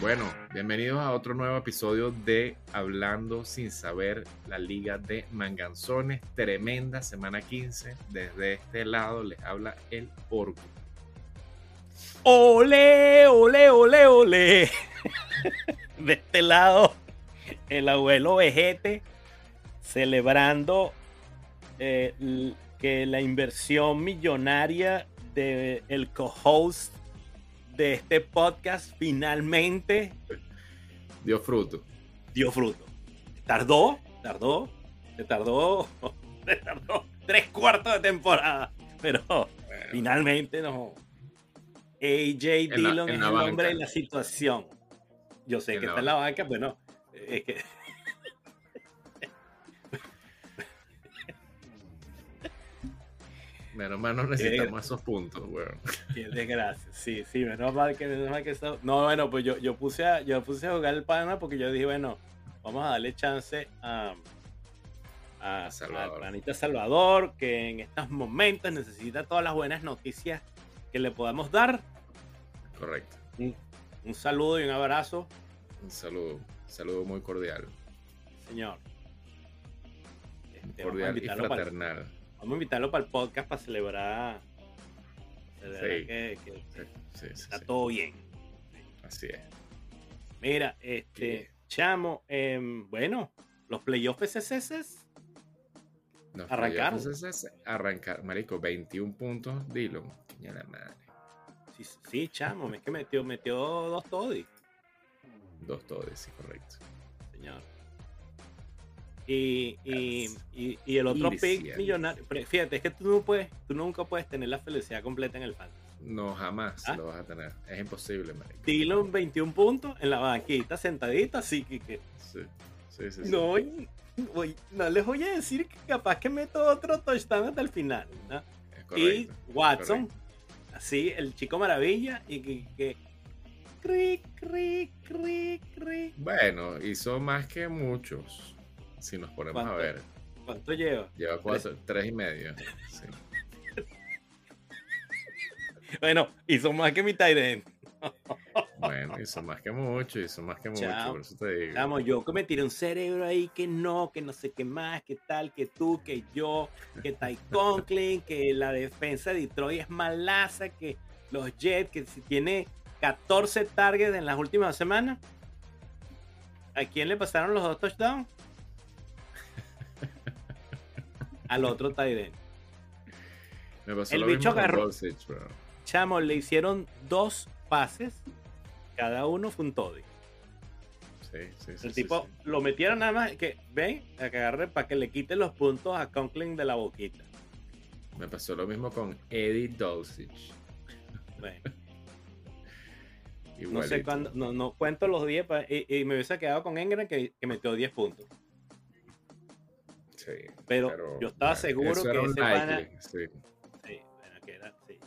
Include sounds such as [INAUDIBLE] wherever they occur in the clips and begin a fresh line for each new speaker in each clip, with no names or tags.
Bueno, bienvenidos a otro nuevo episodio de Hablando sin saber, la Liga de Manganzones. Tremenda semana 15. Desde este lado les habla el Orco.
Ole, ole, ole, ole. [LAUGHS] De este lado, el abuelo Vegete celebrando eh, que la inversión millonaria del el co-host de este podcast finalmente
Dio fruto.
dio fruto. Tardó, tardó, se tardó, [LAUGHS] se tardó tres cuartos de temporada, pero
Bueno,
finalmente no. AJ Dillon es el hombre
banca.
de la situación. Yo sé
En
que está en la banca, pero no. Es que [LAUGHS]
menos mal no necesitamos esos puntos, weón. [LAUGHS]
qué desgracia. Sí, sí, menos mal que menos mal que eso- No, bueno, pues yo, yo puse a yo puse a jugar el pana porque yo dije, bueno, vamos a darle chance a a,
Salvador.
al planeta Salvador, que en estos momentos necesita todas las buenas noticias que le podamos dar.
Correcto.
Un, un saludo y un abrazo,
Un saludo, un saludo muy cordial.
señor. Este, vamos, a
Cordial y
para,
fraternal.
vamos a invitarlo para el podcast para celebrar, celebrar
Sí.
que, que
Sí, sí, sí,
está todo bien.
Así es.
Mira, este, chamo, em, bueno, los playoffs
Nos
Arrancaron.
Arrancar, marico, 21 puntos. Qué la madre.
Sí, sí, chamo, es que metió, metió dos toddy,
Dos todes, sí, correcto.
señor. Y, y, y, y el otro pick millonario, fíjate, es que tú no puedes, tú nunca puedes tener la felicidad completa en el fantasy.
No, jamás
¿Ah?
lo vas a tener. Es imposible, marico.
Dillon 21 puntos en la banquita, sentadita, así que,
Sí, sí, sí. sí.
no, voy- voy- no les voy a decir que capaz que meto otro touchdown hasta el final. ¿no?
Es
y
correcto.
Así, el chico maravilla, y que, que cric, cric, cric.
Bueno, hizo más que muchos. Si nos ponemos a ver.
¿Cuánto lleva?
Lleva cuatro, tres y medio. Sí. [LAUGHS]
Bueno, hizo más que mi Tyren. [LAUGHS]
Bueno, [LAUGHS] hizo más que mucho, hizo más que mucho.
Chao.
Por eso te digo.
Vamos, yo que me tiré un cerebro ahí que no, que no sé qué más, que tal, que tú, que yo, que Ty [LAUGHS] Conklin, que la defensa de Detroit es malaza, que los Jets, que si tiene 14 targets en las últimas semanas. ¿A quién le pasaron los dos touchdowns? [LAUGHS] Al otro Tyren.
Me pasó
el
lo
bicho
mismo
agarró-. Chamo, le hicieron dos pases, cada uno fue un toddy.
Sí, sí, sí.
El tipo
sí.
lo metieron nada más que, ven, a que agarre para que le quite los puntos a Conklin de la boquita.
Me pasó lo mismo con Eddie Dulcich.
Ven, [LAUGHS] no sé cuándo, no, no cuento los 10 pa- y, y me hubiese quedado con Engram que, que metió 10 puntos.
Sí,
Pero yo estaba seguro que ese pana-
sí.
Sí, bueno, que era, sí.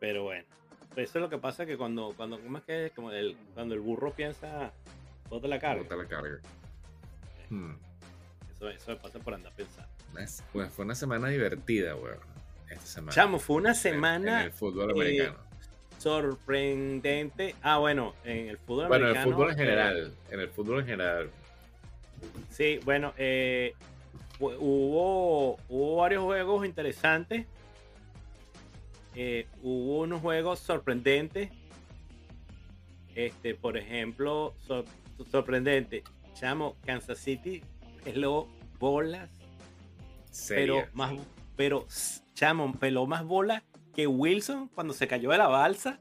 Pero bueno, eso es lo que pasa que cuando, cuando, ¿cómo es que? Como el, cuando el burro piensa, bota la carga.
Bota la carga. Hmm.
Eso, eso me pasa por andar pensando.
Es- pues fue una semana divertida, weón. Esta semana.
Chamo, fue una semana
En el fútbol
eh,
americano.
sorprendente. Ah, bueno, en el fútbol
Bueno, en el
americano.
fútbol en
eh,
general. En el fútbol en general.
Sí, bueno, eh, hu- hubo, hubo varios juegos interesantes. Eh, hubo unos juegos sorprendentes. Este, por ejemplo, sor- sorprendente. Chamo, Kansas City peló bolas, pero más, pero chamo, peló más bolas que Wilson cuando se cayó de la balsa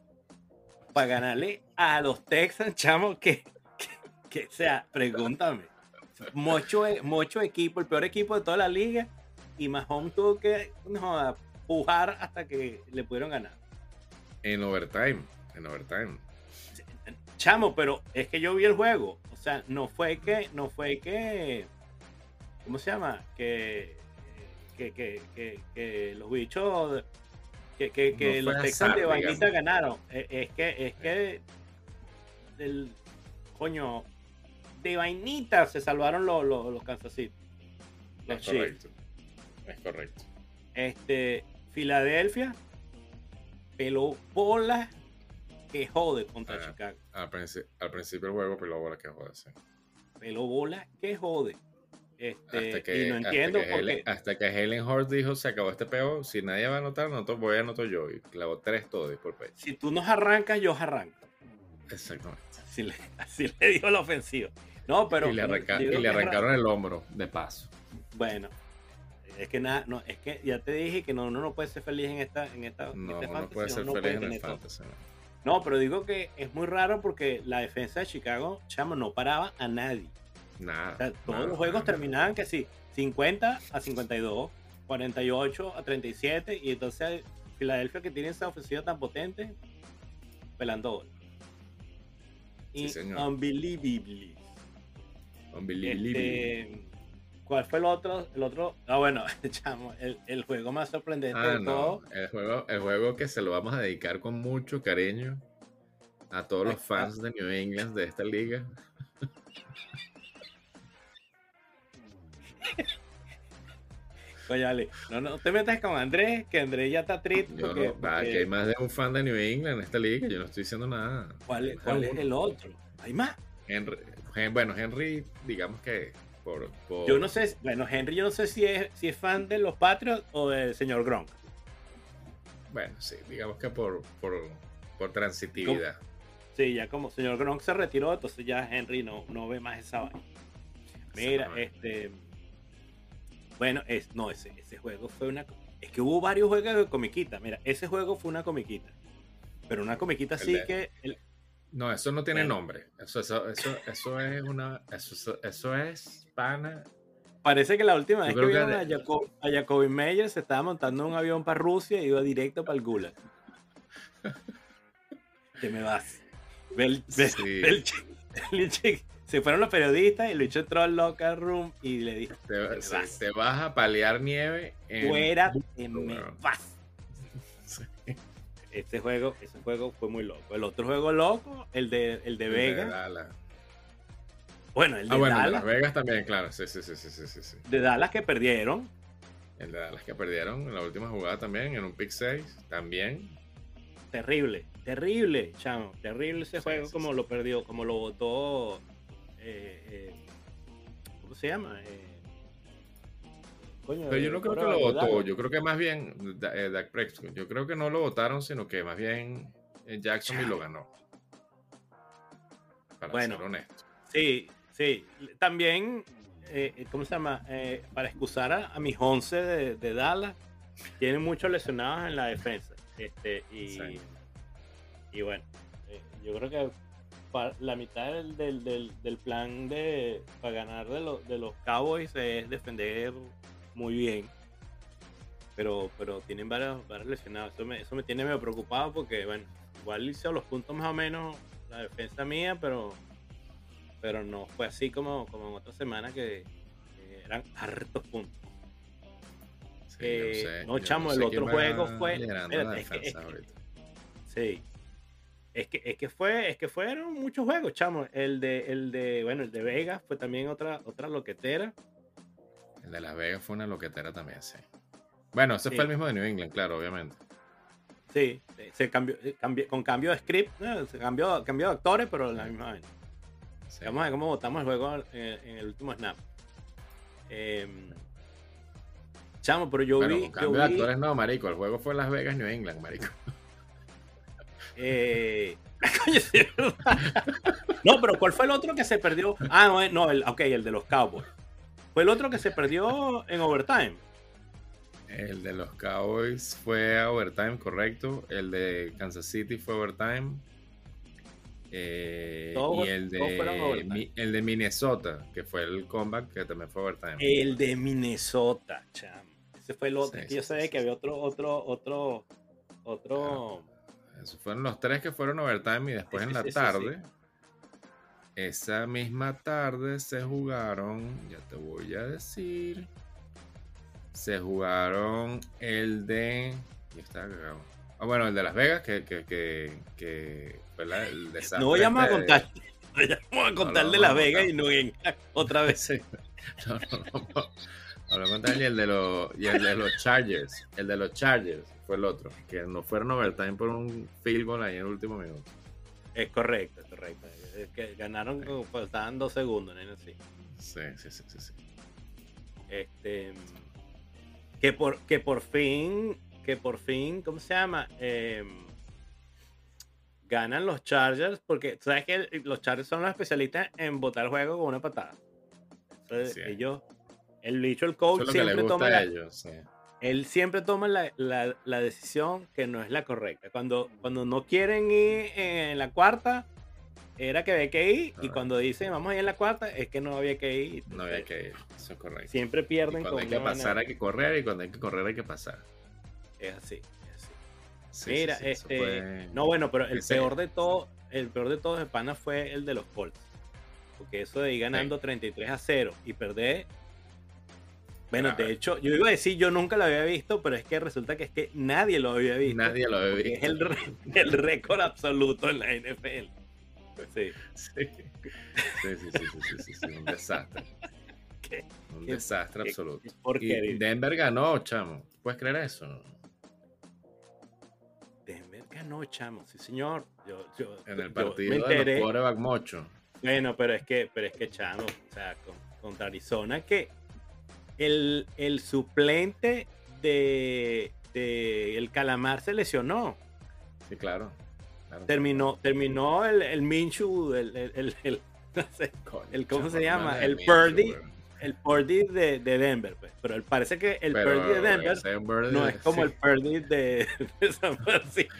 para ganarle a los Texans, chamo, que, que, sea, pregúntame. Mucho, mucho equipo, el peor equipo de toda la liga, y Mahomes tuvo que no, pujar hasta que le pudieron ganar.
En overtime. En overtime.
Chamo, pero es que yo vi el juego. O sea, no fue que, no fue que, ¿cómo se llama? Que, que, que, que, que los bichos que, que, que
No
los Texans de vainita
digamos.
ganaron. Eh, Es que, es que, el, coño, de vainita se salvaron los, los, los Kansas City. Los
Es correcto. Es correcto.
Este, Filadelfia peló bola que jode contra
Ah.
Chicago.
Al, princi- al principio del juego, luego la que joder, sí.
Peló bola que jode. Este,
Hasta que,
y no
hasta
entiendo
que
por
Helen,
qué.
hasta que Helen Hort dijo, se acabó este peo, si nadie va a anotar, anoto, voy a anotar yo. Y clavó tres todos por pecho.
Si tú nos arrancas, yo os arranco.
Exactamente.
Así le, así le dijo la ofensiva. No, pero.
y le, arranca- y
que
arrancaron el hombro, de paso.
Bueno, es que nada, no, es que ya te dije que no, uno no puede ser feliz en esta, en esta, en
No,
este fantasy,
puede ser feliz en el fantasy. ¿no?
Pero digo que es muy raro porque la defensa de Chicago, chamo, no paraba a nadie.
Nada.
O sea, todos
nada,
los juegos
nada.
terminaban que sí, 50 a 52, 48 a 37, y entonces Filadelfia que tiene esa ofensiva tan potente, pelando gol.
Sí, señor.
Unbelievable.
Unbelievable.
Este, ¿Cuál fue el otro? El otro, ah, bueno, [LAUGHS] chamo, el, el juego más sorprendente
Ah,
de
no.
todo.
El juego, el juego que se lo vamos a dedicar con mucho cariño a todos los fans de New England de esta liga. [LAUGHS]
Oye, Ale, no, no te metas con Andrés, que Andrés ya está triste.
Yo
porque-
no, va,
porque-
que hay más de un fan de New England en esta liga. Yo no estoy diciendo nada.
¿Cuál, es- cuál es el otro? ¿Hay más?
Henry, Hen- bueno, Henry, digamos que por, por-
Yo no sé, bueno, Henry, yo no sé si es, si es fan de los Patriots o del señor Gronk.
Bueno, sí, digamos que por, por, por transitividad.
Sí, ya como señor Gronk se retiró, entonces ya Henry no, no ve más esa vaina. Mira, este. Bueno, es, no, ese, ese juego fue una. Es que hubo varios juegos de comiquita. Mira, ese juego fue una comiquita. Pero una comiquita así que. el-
No, eso no tiene
Bueno.
nombre. Eso, eso, eso, eso es una. Eso, eso, eso es pana.
parece que la última vez que
que
vieron
de-
a, Jacob, a Jacoby Meyer se estaba montando un avión para Rusia y iba directo para el Gulag. [LAUGHS] que me vas. Ve el- ve-
Sí.
ve el chi- el chi- se fueron los periodistas y Lucho entró al locker room y le dijo:
Te,
vas.
te vas a palear nieve. En,
Fuera, te me vas. Este juego, ese juego fue muy loco. El otro juego loco, el de, el de
El
Vega. Bueno, el de
Ah, bueno, el de
Dallas.
Las Vegas también, claro. Sí, sí, sí, sí, sí, sí.
De Dallas que perdieron.
El de Dallas que perdieron en la última jugada también, en un pick 6, también.
Terrible, terrible, chamo. Terrible ese
Sí,
juego
sí,
como lo perdió, como lo votó. eh, eh, ¿Cómo se llama? Eh, coño,
Pero yo no creo que lo votó, yo creo que más bien eh, Dak Prescott. Yo creo que no lo votaron, sino que más bien eh, Jacksonville lo ganó. Para
Bueno.
ser honesto.
Sí, sí. También, eh, ¿cómo se llama? Eh, para excusar a, a mis 11 de, de Dallas, tienen muchos lesionados en la defensa. Este, y,
Sí.
y bueno, eh, yo creo que la mitad del, del, del- del plan de para ganar de, los de los Cowboys es defender muy bien. Pero, pero tienen varios, varios lesionados. Eso me, eso me tiene medio preocupado porque, bueno, igual hizo los puntos más o menos la defensa mía, pero pero no fue así como, como en otra semana que, que eran hartos puntos.
Sí,
Eh,
sé-
no, chamo, el otro juego fue-
liderando la
espérate, es que-
defensa
es que-
ahorita.
Sí. Es que, es que fue, es que fueron muchos juegos, chamo. El de, el de, bueno, el de Vegas fue también otra, otra loquetera.
El de Las Vegas fue una loquetera también, sí. Bueno, ese
Sí.
fue el mismo de New England, claro, obviamente.
Sí, eh, se cambió, eh, cambió- con cambio de script, ¿no? se cambió, cambió de actores, pero la misma vaina.
Sí.
Vamos a ver cómo votamos el juego en, en el último snap. Em, chamo, pero yo
bueno,
vi,
con
yo
cambio de
vi,
actores no, marico. El juego fue Las Vegas, New England, marico.
eh, [LAUGHS] no, pero ¿cuál fue el otro que se perdió? Ah, no, eh, no, el, ok, el de los Cowboys. Fue el otro que se perdió en overtime.
El de los Cowboys fue a overtime, correcto. El de Kansas City fue overtime. Eh,
Todos-
y el de, el de Minnesota, que fue el comeback, que también fue overtime.
El de Minnesota, chamo. Ese fue el otro.
Sí,
que yo
sí,
sabía
sí,
que
sí.
había otro, otro, otro, otro.
Esos fueron los tres que fueron overtime y después
Sí,
en
sí,
la
sí, sí,
tarde. Esa misma tarde se jugaron, ya te voy a decir. Se jugaron el de Yo estaba cagado. Ah, bueno, el de Las Vegas, que, que, que, que la- el desastre.
No vayamos a
este de-
contar. No vayamos a contar
no,
de Las Vegas y no en otra vez.
Sí. No, no, no. no. Hablamos con tal y el de los y el de los Chargers. El de los Chargers fue el otro. Que no fueron overtime por un field goal ahí en el último minuto.
Es correcto, es correcto. Es que ganaron, como faltaban dos segundos, ¿no? Sí.
Sí, sí, sí, sí. sí.
Este, que por, que por fin, que por fin, ¿cómo se llama? Em, ganan los Chargers, porque sabes que los Chargers son los especialistas en botar el juego con una patada. Entonces,
Sí.
ellos, el bicho, el coach
es
siempre toma la,
ellos. Sí.
él siempre toma la, la- la decisión que no es la correcta. Cuando, cuando no quieren ir en la cuarta, era que había que ir, y cuando dicen vamos a ir en la cuarta, es que no había que ir.
No había que ir. Eso es correcto.
Siempre
Y
pierden
cuando
con
hay que pasar hay que correr y cuando hay que correr hay que pasar.
Es así, es así.
Sí,
Mira,
sí, sí, eso
este, no bueno, pero el peor de todo, el peor de todos de pana fue el de los Colts. Porque eso de ir ganando 33 a 0 y perder. Bueno, de hecho, yo iba a decir, yo nunca lo había visto, pero es que resulta que es que nadie lo había visto.
Nadie lo había visto.
Es [LAUGHS] el récord absoluto en la NFL. Sí.
Sí. Sí, sí, sí, sí, sí, sí, sí, un desastre.
¿Qué?
Un
qué-
desastre
qué-
absoluto. Y Denver ganó, chamo. ¿Puedes creer eso?
Denver ganó, chamo, sí señor. Yo, yo,
En el partido de los mocho.
Bueno, pero es que, pero es que chamo, o sea, con- contra Arizona que el, el suplente de, de el Calamar se lesionó.
Sí, claro. Claro.
Terminó, terminó el, el Minshew, el, el, el- el- [LAUGHS] no sé,
Coño,
el- ¿cómo se llama? El Purdy. el Purdy de, de Denver, pues. Pero parece que el
Pero
Purdy de Denver no es como
sí,
el Purdy de, [LAUGHS] de San Francisco.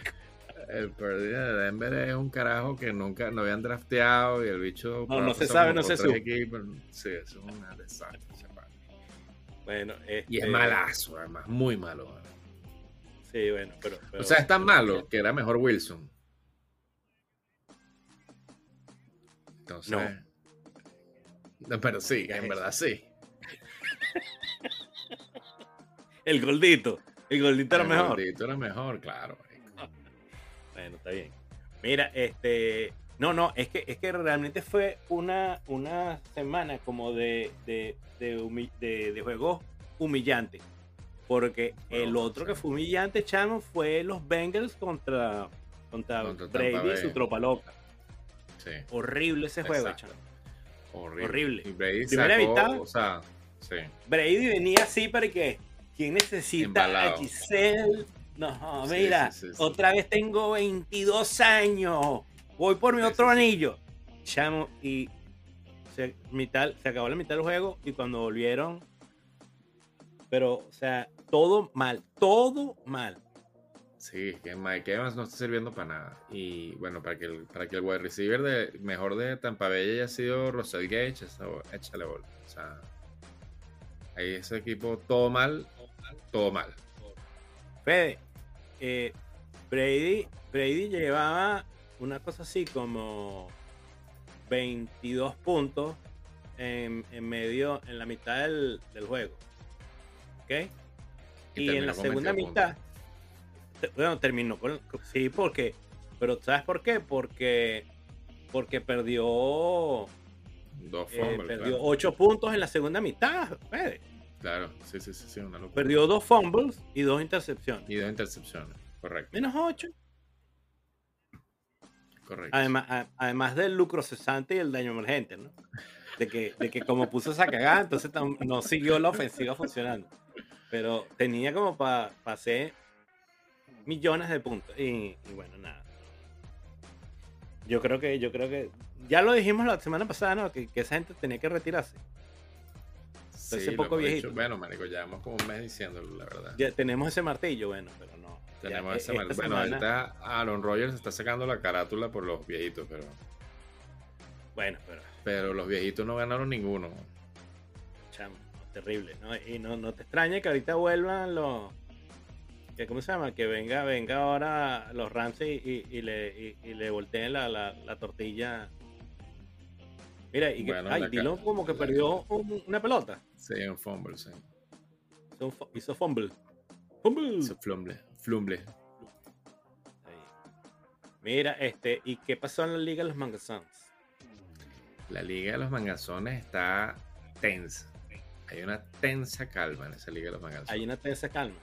el Purdy de Denver es un carajo que nunca no habían drafteado y el bicho.
No, no se sabe, no se
equipos. Sí, es una desastre.
Bueno,
Y es
este,
malazo, además, muy malo.
Sí, bueno, pero, pero-
O sea, es tan malo que era mejor Wilson. Entonces.
No.
Pero sí,
¿Qué es
en verdad sí. [LAUGHS]
El gordito. El gordito era
El
mejor.
gordito era mejor, claro. marico.
Bueno, está bien. Mira, este. No, no, es que, es que realmente fue una, una semana como de, de, de, humi- de- de juegos humillantes. Porque el otro
sí.
que fue humillante, chamo, fue los Bengals contra, contra, Brady y su tropa loca.
Sí,
Horrible ese juego, chamo.
horrible.
Horrible.
Y Brady
Primera
sacó,
mitad.
o sea, sí.
Brady venía así para que. ¿Quién necesita a. Giselle? No, mira,
sí, sí, sí.
otra vez tengo 22 años. Voy por mi otro anillo. Chamo, y se, mitad, se acabó la mitad del juego y cuando volvieron. Pero, o sea, todo mal, todo mal.
Sí, que Mike Evans no está sirviendo para nada. Y bueno, para que el, para que el wide receiver de, mejor de Tampa Bay haya sido Russell Gage, échale bola. O sea, ahí ese equipo todo mal, todo mal.
Fede, eh, Brady, Brady llevaba una cosa así como 22 puntos en, en medio, en la mitad del, del juego. ¿Ok? Y, en la segunda
22
mitad, bueno, terminó con, sí, porque, pero ¿sabes por qué? Porque, porque perdió,
Dos
eh,
fumbles,
perdió
claro.
8 puntos en la segunda mitad, Fede.
Claro, sí, sí, sí, una locura.
Perdió dos fumbles y dos intercepciones.
Y dos intercepciones, correcto.
Menos 8.
correcto.
Además, a- además del lucro cesante y el daño emergente, ¿no? De que, de que como puso esa cagada, entonces no siguió la ofensiva funcionando. Pero tenía como para hacer millones de puntos. Y, y bueno, nada. Yo creo que, yo creo que. Ya lo dijimos la semana pasada, ¿no? Que, que esa gente tenía que retirarse.
Sí,
ese
lo
poco viejito.
dicho. Bueno, marico, llevamos como un mes diciéndolo, la verdad.
Ya tenemos ese martillo, bueno, pero no.
Tenemos
e-
ese
esta
mal- Bueno,
semana-
ahorita Aaron Rodgers está sacando la carátula por los viejitos, pero,
Bueno, pero.
pero los viejitos no ganaron ninguno.
Chamo, terrible, ¿no? Y no, no te extraña que ahorita vuelvan los. Que, ¿Cómo se llama? Que venga, venga ahora los Ramsey y, y le, y, y le volteen la, la, la tortilla. Mira, y que, ay, Dillon como que perdió un- una pelota.
Sí, un fumble, sí.
Hizo Hizo fumble. Fumble.
Hizo fumble. Flumble.
Mira, este, ¿y qué pasó en la Liga de los Mangazones?
La Liga de los Mangazones está tensa. Hay una tensa calma en esa Liga de los Mangazones.
Hay una tensa calma.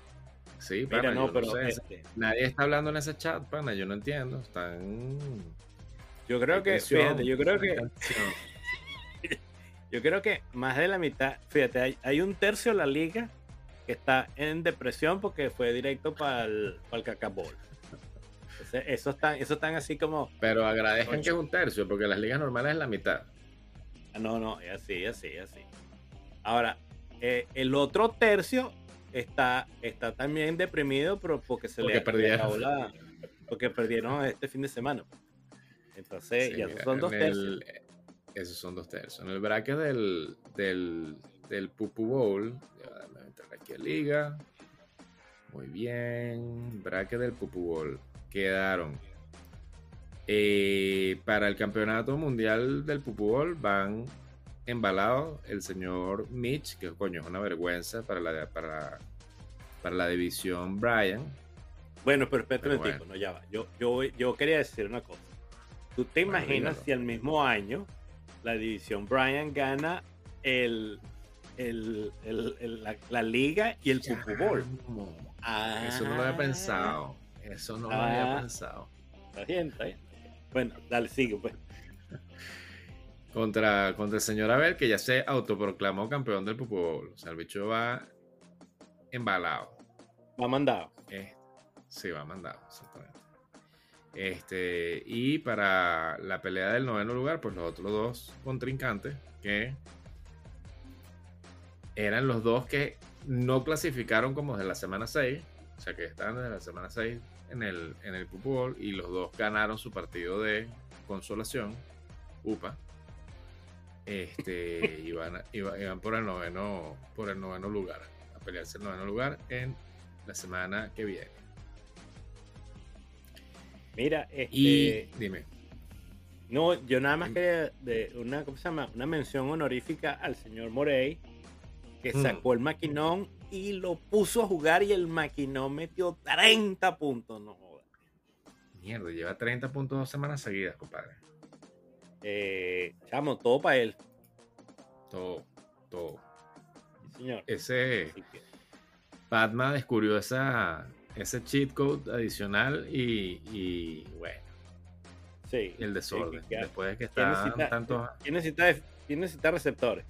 Sí, pana, no, pero este nadie está hablando en ese chat, pana, yo no entiendo. Están.
Yo creo que, fíjate, yo creo que. [LAUGHS] yo creo que más de la mitad, fíjate, hay, un tercio de la liga que está en depresión porque fue directo para el, para el cacabol. eso están, eso están así como.
Pero agradezcan que es un tercio, porque las ligas normales es la mitad.
No, no, es así, así, así. Ahora, eh, el otro tercio está, está también deprimido pero porque se le,
perdieron.
porque perdieron este fin de semana. Entonces, ya son dos tercios.
esos son dos tercios. En el bracket del, del, del Pupu Bowl, a entrar aquí a Liga. Muy bien. Bracket del Pupu Bowl. Quedaron. Eh, para el campeonato mundial del Pupu Bowl van embalado el señor Mitch, que coño es una vergüenza para la, para, para la división Brian.
Bueno, pero espérate un tipo, no ya va. Yo, yo, yo quería decir una cosa. ¿Tú te imaginas si al mismo año la división Brian gana el, el, el, la, liga y el Super Bowl?
Eso no lo había pensado. Eso no lo había ah. pensado.
Está bien, está bien. Bueno, dale, sigue pues
contra, contra el señor Abel, que ya se autoproclamó campeón del Pupu O sea, el bicho va embalado.
Va mandado.
Eh, sí, va mandado, exactamente. Este, y para la pelea del noveno lugar, pues los otros dos contrincantes, que eran los dos que no clasificaron como desde la semana 6, o sea que estaban desde la semana 6 en el, en el Pupu y los dos ganaron su partido de consolación, UPA este, iban, iban, por el noveno por el noveno lugar a pelearse el noveno lugar en la semana que viene.
Mira este,
y dime.
no yo nada más quería de una ¿cómo se llama? una mención honorífica al señor Morey que mm. sacó el maquinón y lo puso a jugar y el maquinón metió 30 puntos no
mierda lleva 30 puntos dos semanas seguidas compadre
eh, chamo, todo para él.
Todo, todo.
señor.
Ese. Padma descubrió esa, ese cheat code adicional y, bueno.
Sí.
El desorden. Después de que está tantos.
¿quién necesita, ¿Quién necesita receptores?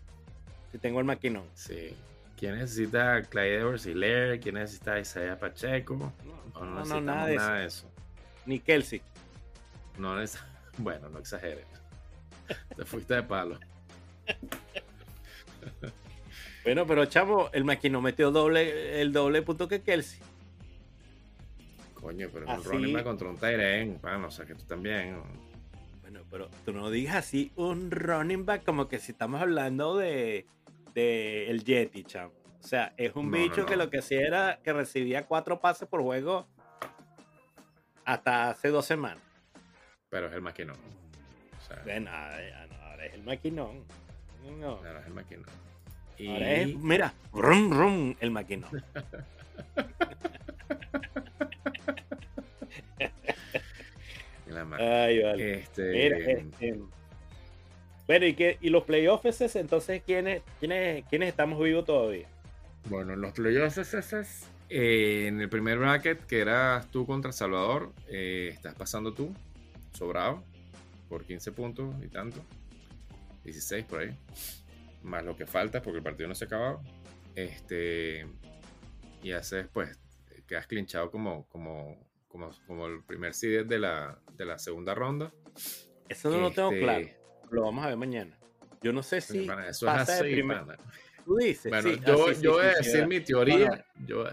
Si tengo el maquinón.
Sí. ¿Quién necesita Clyde Edwards ¿Quién necesita Isaiah Pacheco?
No, no, no, nada, de, eso. Ni Kelsey.
No, [LAUGHS] bueno, no exageres. Te fuiste de palo.
Bueno, pero chavo, el maquino metió doble, el doble punto que Kelsey.
Coño, pero un running back contra un Tyren, bueno, o sea que tú también.
Bueno, pero tú no digas así un running back como que si estamos hablando de, de el Yeti, chavo. O sea, es un bicho que lo que hacía era que recibía cuatro pases por juego hasta hace dos semanas.
Pero es el maquinón.
Ven, ahora es el maquinón. No.
Ahora es el maquinón.
Y... Ahora es, mira, rum, rum, el maquinón. [LAUGHS] Ay, vale.
Este...
Mira, este... Bueno, ¿y, qué, y los playoffs entonces ¿quiénes, quiénes, quiénes estamos vivos todavía?
Bueno, los playoffs eh, en el primer bracket, que eras tú contra Salvador, eh, estás pasando tú, sobrado por 15 puntos y tanto. 16 por ahí. Más lo que falta porque el partido no se ha acabado. Este, y haces, pues, quedas clinchado como, como, como, como el primer seed de la, de la segunda ronda.
Eso no lo tengo este, claro. Lo vamos a ver mañana. Yo no sé si.
eso es así,
Tú dices.
Bueno, yo, yo voy a decir mi teoría.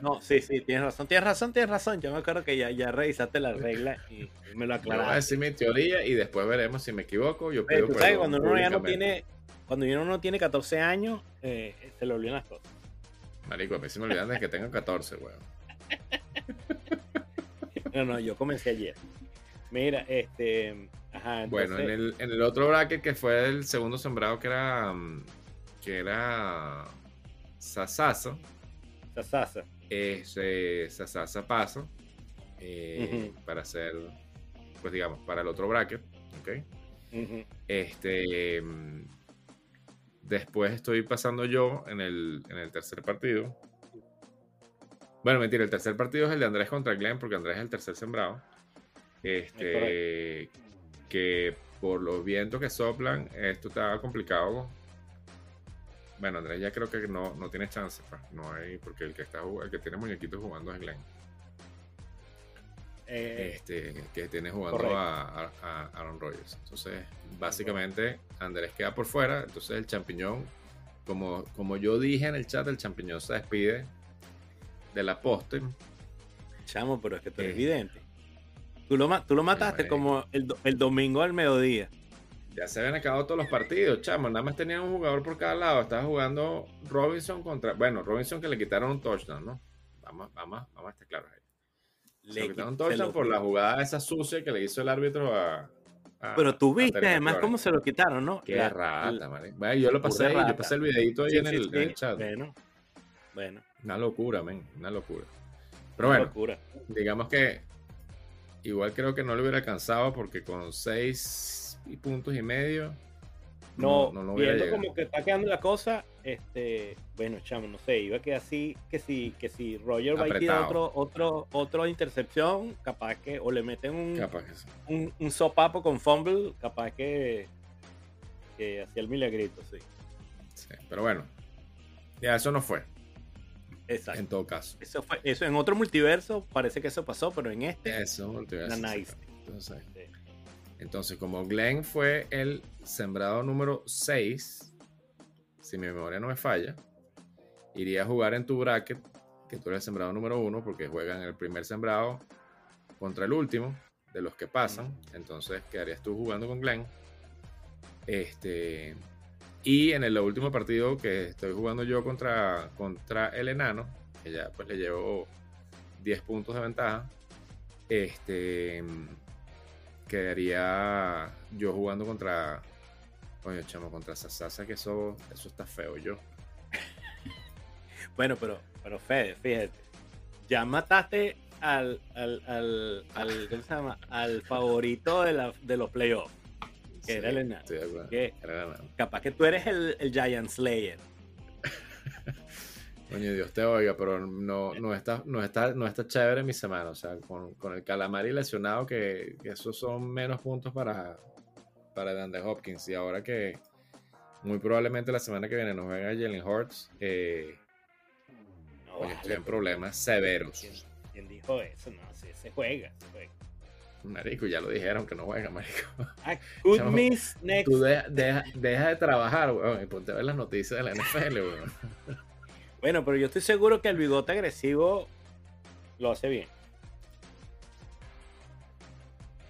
No, sí, sí, tienes razón, tienes razón, tienes razón. Yo me acuerdo que ya, ya revisaste la regla y me lo aclaraste. Yo voy
a decir mi teoría y después veremos si me equivoco. Yo
pido sabes, cuando uno ya no tiene, cuando uno no tiene 14 años, eh, se le olvidan las cosas.
Marico, a mí se me olvidan de que tengo 14, weón. [LAUGHS]
no, no, yo comencé ayer. Mira, este. Ajá,
Bueno, en el, en el otro bracket que fue el segundo sembrado, que era. Que era Sasasa.
Sasasa.
Ese Sasasa Paso. eh, para hacer, pues digamos, para el otro bracket. ¿ok? Este. Mm, después estoy pasando yo en el, en el tercer partido. Bueno, mentira, el tercer partido es el de Andrés contra Glenn, porque Andrés es el tercer sembrado. Este. Que por los vientos que soplan, esto está complicado. Bueno, Andrés ya creo que no, no tiene chance, pues, no hay, porque el que está el que tiene muñequitos jugando es Glenn. Eh, este, que tiene jugando a, Aaron Rodgers. Entonces, básicamente, Andrés queda por fuera. Entonces, el champiñón, como, como yo dije en el chat, el champiñón se despide de la poste.
Chamo, pero es que tú eres evidente. Tú lo, tú lo mataste como el, el, domingo al mediodía.
Ya se habían acabado todos los partidos, chamo. Nada más tenían un jugador por cada lado. Estaba jugando Robinson contra. Bueno, Robinson que le quitaron un touchdown, ¿no? Vamos, vamos, vamos a estar claros ahí. Le, quitaron un touchdown por la jugada esa sucia que le hizo el árbitro a.
Pero tú viste además cómo se lo quitaron, ¿no?
Qué rata, man. Bueno, yo lo pasé, yo pasé el videito ahí en, el, chat.
Bueno, bueno.
Una locura, men. Una locura. Pero bueno, locura. digamos que Igual creo que no le hubiera alcanzado porque con seis puntos y medio.
No, no, viendo como que está quedando la cosa, este, bueno, chamo, no sé, iba a quedar así, que si, que si Roger va a tirar otro, otro, otro intercepción, capaz que, o le meten un, un, un, sopapo con fumble, capaz que, que hacía el milagrito, sí.
sí. Pero bueno, ya eso no fue. En todo caso.
Eso fue, eso en otro multiverso parece que eso pasó, pero en este.
Eso, multiverso. Entonces, como Glenn fue el sembrado número 6, si mi memoria no me falla, iría a jugar en tu bracket, que tú eres el sembrado número 1, porque juegan el primer sembrado contra el último de los que pasan. Entonces quedarías tú jugando con Glenn. Este, y en el último partido que estoy jugando yo contra, contra el enano, que ya pues le llevo 10 puntos de ventaja, este quedaría yo jugando contra coño chamo contra Sasasa que eso eso está feo yo [LAUGHS]
bueno pero pero Fede fíjate ya mataste al al, al, al ¿cómo se llama? al favorito de, la, de los playoffs que era el enano. capaz que tú eres el, el Giant Slayer.
Coño, Dios te oiga, pero no, no, está, no, está, no está chévere mi semana. O sea, con, con el calamar lesionado, que, que, esos son menos puntos para, para DeAndre Hopkins. Y ahora que muy probablemente la semana que viene nos venga Jalen Hurts, eh, estoy en problemas severos.
¿Quién, dijo eso? No, se juega, se juega.
Marico, ya lo dijeron que no juega, marico. [LAUGHS]
I could miss next.
Tú deja, de trabajar, weón, y ponte a ver las noticias de la NFL, weón.
Bueno, pero yo estoy seguro que el bigote agresivo lo hace bien.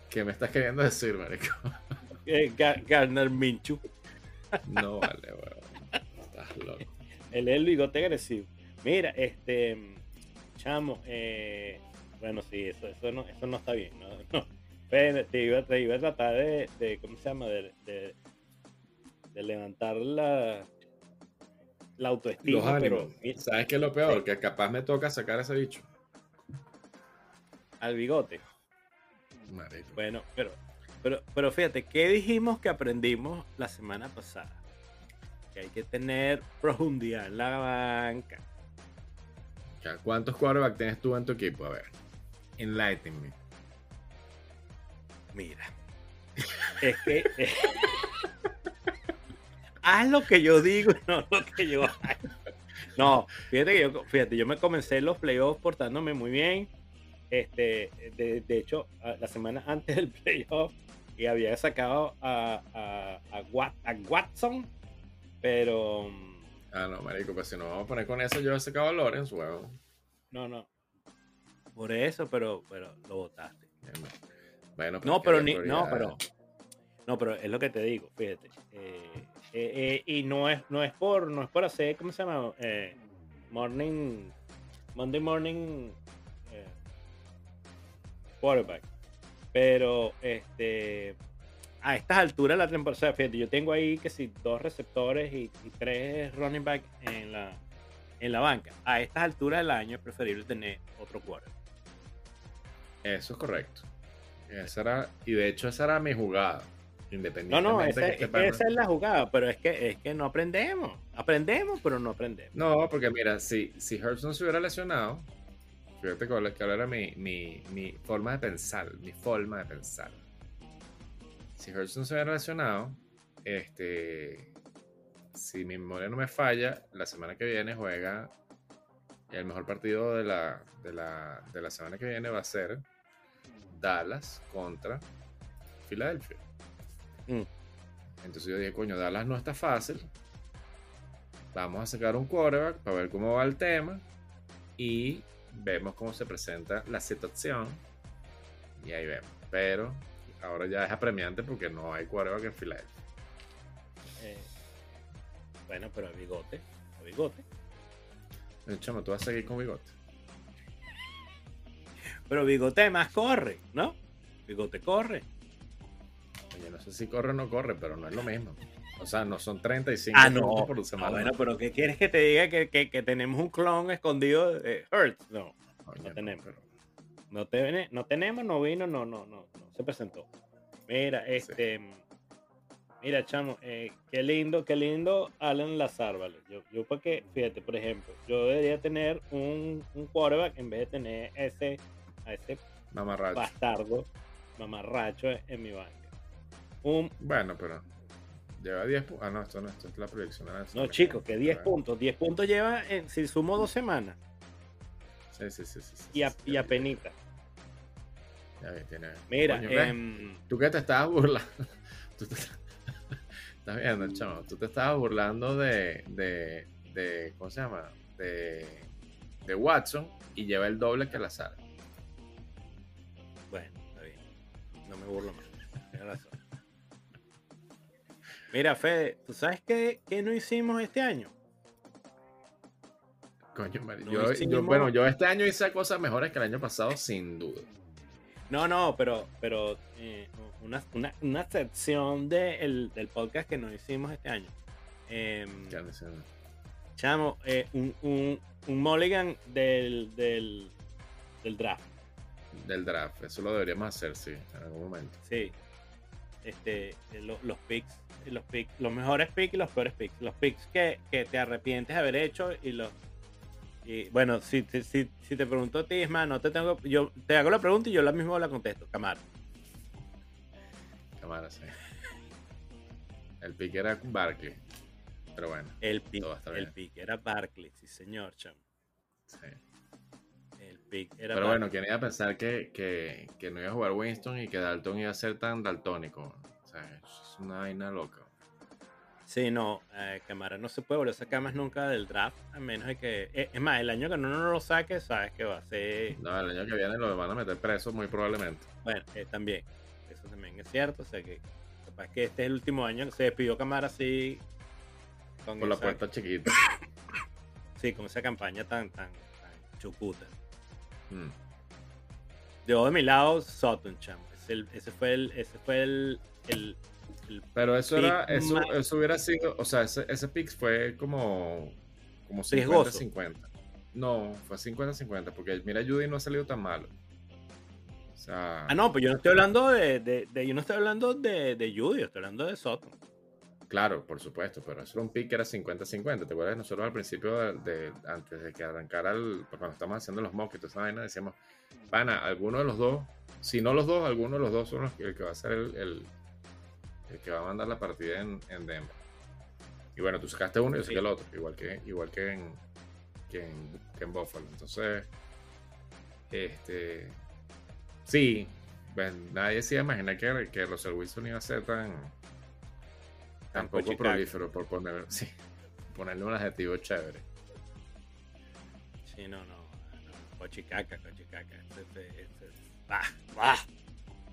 ¿Qué me estás queriendo decir, marico? [LAUGHS]
Eh, Garner Minchu.
no vale, weón. Estás loco.
Él es el bigote agresivo. Mira, este... Chamo, eh bueno, sí, eso, eso, no, eso no está bien. ¿no? [LAUGHS] no. Te, iba, te, iba, a tratar de, de ¿cómo se llama? De, de, de, levantar la, la autoestima. Pero,
¿Sabes qué es lo peor? Que capaz me toca sacar a ese bicho.
Al bigote. Bueno, pero, pero, pero fíjate, ¿qué dijimos que aprendimos la semana pasada? Que hay que tener profundidad en la banca.
¿Cuántos quarterbacks tienes tú en tu equipo? A ver. Enlighten me.
Mira. Es que. Haz lo que yo digo, [LAUGHS] no lo que yo hago. No, fíjate que yo, fíjate, yo me comencé los playoffs portándome muy bien. Este, de, hecho, la semana antes del [LAUGHS] playoff y había sacado a, a, a, Watson, pero.
Ah, no, marico, pues si nos vamos a poner con eso, yo he sacado a Lorenz, huevo.
No, no. Por eso, pero, pero lo votaste.
Bueno,
no, pero ni, no, pero no, pero es lo que te digo, fíjate. Eh, eh, eh, y no es, no es por, no es por hacer, ¿cómo se llama? morning, Monday morning quarterback. Pero este a estas alturas de la temporada, yo tengo ahí que si dos receptores y, y tres running back en la en la banca. A estas alturas del año es preferible tener otro quarterback.
Eso es correcto. Esa era, y de hecho esa era mi jugada.
No,
Independientemente
no,
que
esa, es que
pana-
esa es la jugada, pero es que, es que no aprendemos. Aprendemos, pero no aprendemos.
No, porque mira, si, si no se hubiera lesionado, fíjate cuál cuál era mi, mi, mi forma de pensar, mi forma de pensar. Si Hurts no se hubiera lesionado, este, si mi memoria no me falla, la semana que viene juega el mejor partido de la, de la, de la semana que viene va a ser Dallas contra Filadelfia.
Mm.
Entonces yo dije, coño, Dallas no está fácil. Vamos a sacar un quarterback para ver cómo va el tema. Y vemos cómo se presenta la situación. Y ahí vemos. Pero ahora ya es apremiante porque no hay quarterback en Filadelfia.
Eh, bueno, pero a bigote. A bigote.
El chamo, tú vas a seguir con bigote.
Pero bigote más corre, ¿no? Bigote corre.
Oye, no sé si corre o no corre, pero no es lo mismo. O sea, no son 35
Ah, no.
por
Ah,
semana.
bueno, pero ¿qué quieres que te diga que, que- que tenemos un clon escondido de Hurts? No, no tenemos.
pero-
no, te, no tenemos, no vino, no, no, no, no se presentó. Mira, este. Mira, chamo, eh, qué lindo, qué lindo Alan Lazar, ¿vale? Yo, yo porque, fíjate, por ejemplo, yo debería tener un, un quarterback en vez de tener ese, a ese bastardo mamarracho en mi banca. Un,
Bueno, pero lleva 10 puntos. Ah, no, esto no, esto es la proyección. la
no, chicos, que
viene.
10
Ah,
puntos. 10 puntos lleva, en, si sumo dos semanas,
Sí, sí, sí. sí, sí,
y a, y penita.
ya vi, tiene-
Mira,
Coño,
em,
Tú que te estabas burlando. [LAUGHS] Tú te... [LAUGHS] Estás viendo, chamo. Tú te estabas burlando de, de, de. ¿Cómo se llama? De, de Watson y lleva el doble que Lazar.
bueno, está bien. No me burlo más. Mira, Fede, ¿tú sabes qué, qué no hicimos este año?
Coño,
No
yo, bueno, yo este año hice cosas mejores que el año pasado, sin duda.
No, no, pero, pero eh, una, una, una sección de el- del podcast que no hicimos este año.
Sé.
chamo, eh, un, un, un mulligan del, del, del draft.
Del draft. Eso lo deberíamos hacer, sí, en algún momento.
Sí. Este, eh, lo- los picks, eh, los picks, los mejores picks y los peores picks. Los picks que, que te arrepientes de haber hecho y los. Y bueno, si, te- si, si te pregunto a ti, Isma, no te tengo. Yo te hago la pregunta y yo la misma la contesto, Camaro.
Cámara, sí. El pick era Barkley. Pero bueno,
El pick, el pick era Barkley, sí, señor, chamo.
sí.
El pick era
Pero bueno, ¿quién iba a pensar que, que, que no iba a jugar Winston y que Dalton iba a ser tan daltónico? O sea, es una vaina loca.
Sí, no, eh, Camara no se puede volver a sacar más nunca del draft, a menos de que. eh, es más, el año que no, no lo saque, sabes que va a ser.
No, el año que viene lo van a meter preso muy probablemente.
Bueno, eh, también. Eso también es cierto. O sea que capaz que este es el último año que se despidió Camara así. Con
la puerta chiquita.
Sí, con esa campaña tan, tan, tan chucuta.
Mm.
Yo de mi lado, Sutton, chamo. Ese, fue el. Ese fue el, el, el-
Pero eso era, eso,
más-
eso hubiera sido, o sea, ese, ese pick fue como, como
Riesgoso.
50-50. No, fue 50-50, porque mira, Judy no ha salido tan malo. O sea,
Ah, no, pues yo no estoy hablando de. de, de- yo no estoy hablando de, de Judy, estoy hablando de Sutton.
Claro, por supuesto, pero eso era un pick que era 50-50. ¿Te acuerdas? Nosotros al principio, de, de- antes de que arrancara el, cuando estábamos haciendo los mocks y toda esa vaina, decíamos, pana, alguno de los dos, si no los dos, alguno de los dos son los que, el que va a ser el, el, el que va a mandar la partida en, en Denver. Y bueno, tú sacaste uno y yo saqué
Sí.
el otro, igual que, igual que en, que en, que en Buffalo. Entonces, este, sí, pues, nadie se iba a imaginar que, que Russell Wilson iba a ser tan, tan
Tan
poco
cochicaca.
prolífero, por poner, [LAUGHS] sí, ponerle un adjetivo chévere.
Sí, no, no. no. Cochicaca, cochicaca. Ese- ese- ese- bah, bah.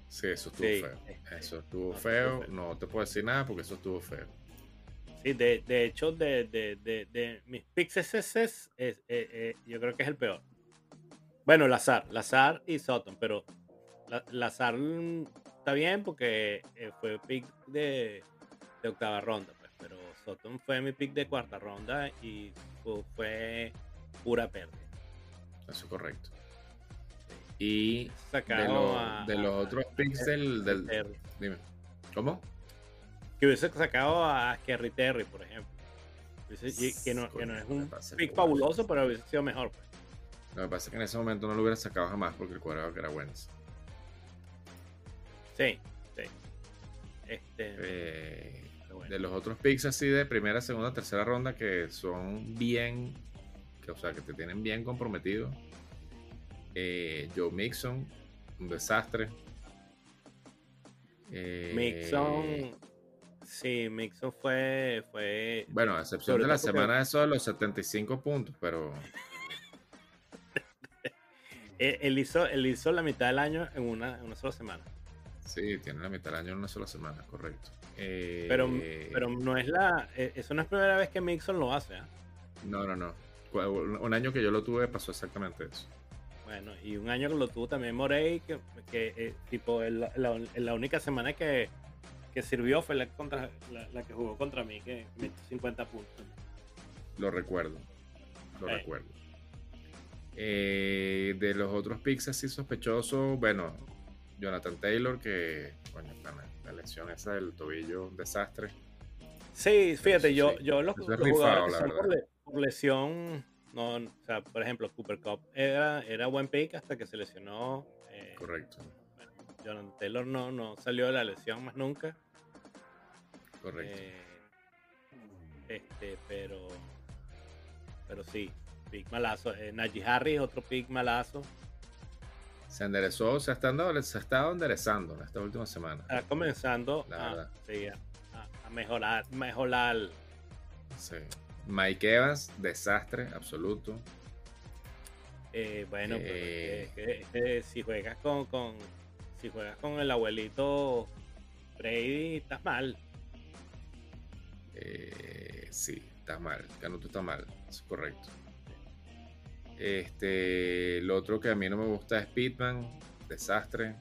Sí, eso estuvo
Sí,
feo.
este,
Eso estuvo
no,
feo.
feo.
No te puedo decir nada porque eso estuvo feo.
Sí, de, de hecho, de, de, de, de mis picks es, es- es- eh, eh, yo creo que es el peor. Bueno, Lazar, Lazar y Sutton, pero La- Lazar mm, está bien porque eh, fue pick de, de octava ronda, pues, pero Sutton fue mi pick de cuarta ronda y fu- fue pura pérdida.
Eso es correcto. Y de, lo-
a-
de los
a-
otros picks del, del-. Dime. ¿Cómo?
Que hubiese sacado a Kerry Terry, por ejemplo. Hubiese- que, no, que no
Coño,
es un pick fabuloso, pero hubiese sido mejor. pues.
Lo que pasa es que en ese momento no lo hubiera sacado jamás porque el cuadrado que era Wentz.
Sí, sí. Este,
Eh,
bueno.
de los otros picks así de primera, segunda, tercera ronda que son bien, que, o sea, que te tienen bien comprometido. Eh, Joe Mixon, un desastre. Eh,
Mixon. Sí, Mixon fue. fue
Bueno, a excepción de la
porque-
semana de eso de los 75 puntos, pero [LAUGHS]
él, él hizo, él hizo la mitad del año en una, en una sola semana.
sí, tiene la mitad del año en una sola semana, correcto. Eh,
Pero, pero no es la. eh, Eso no es primera vez que Mixon lo hace. ¿ah?
No, no, no. Un año que yo lo tuve pasó exactamente eso.
Bueno, y un año que lo tuvo también Morey, que, que eh, tipo, el- la, la única semana que, que sirvió fue la, contra, la, la que jugó contra mí, que metió 50 puntos.
Lo recuerdo. Lo recuerdo. Eh, de los otros picks así sospechosos, bueno, Jonathan Taylor, que, coño, la lesión esa del tobillo, un desastre.
Sí, fíjate,
Eso
yo,
sí.
yo los, los
rifado,
jugadores
la
que son por, lesión, no, o sea, por ejemplo, Cooper Cup era, era buen pick hasta que se lesionó. eh,
Correcto,
Jonathan Taylor no, no salió de la lesión más nunca.
correcto.
Eh, este, pero. Pero sí, pick malazo. Eh, Najee Harris, otro pick malazo.
Se enderezó, se ha, estado, se ha estado enderezando en esta última semana.
Está comenzando
La
a, sí, a, mejorar, mejorar.
Sí. Mike Evans, desastre absoluto.
eh, bueno, pero
Eh.
es que- es que si juegas con, con si juegas con el abuelito Brady, estás mal.
Eh, sí, está mal. Canuto está mal. Es correcto. Este, el otro que a mí no me gusta es Pitman. Desastre.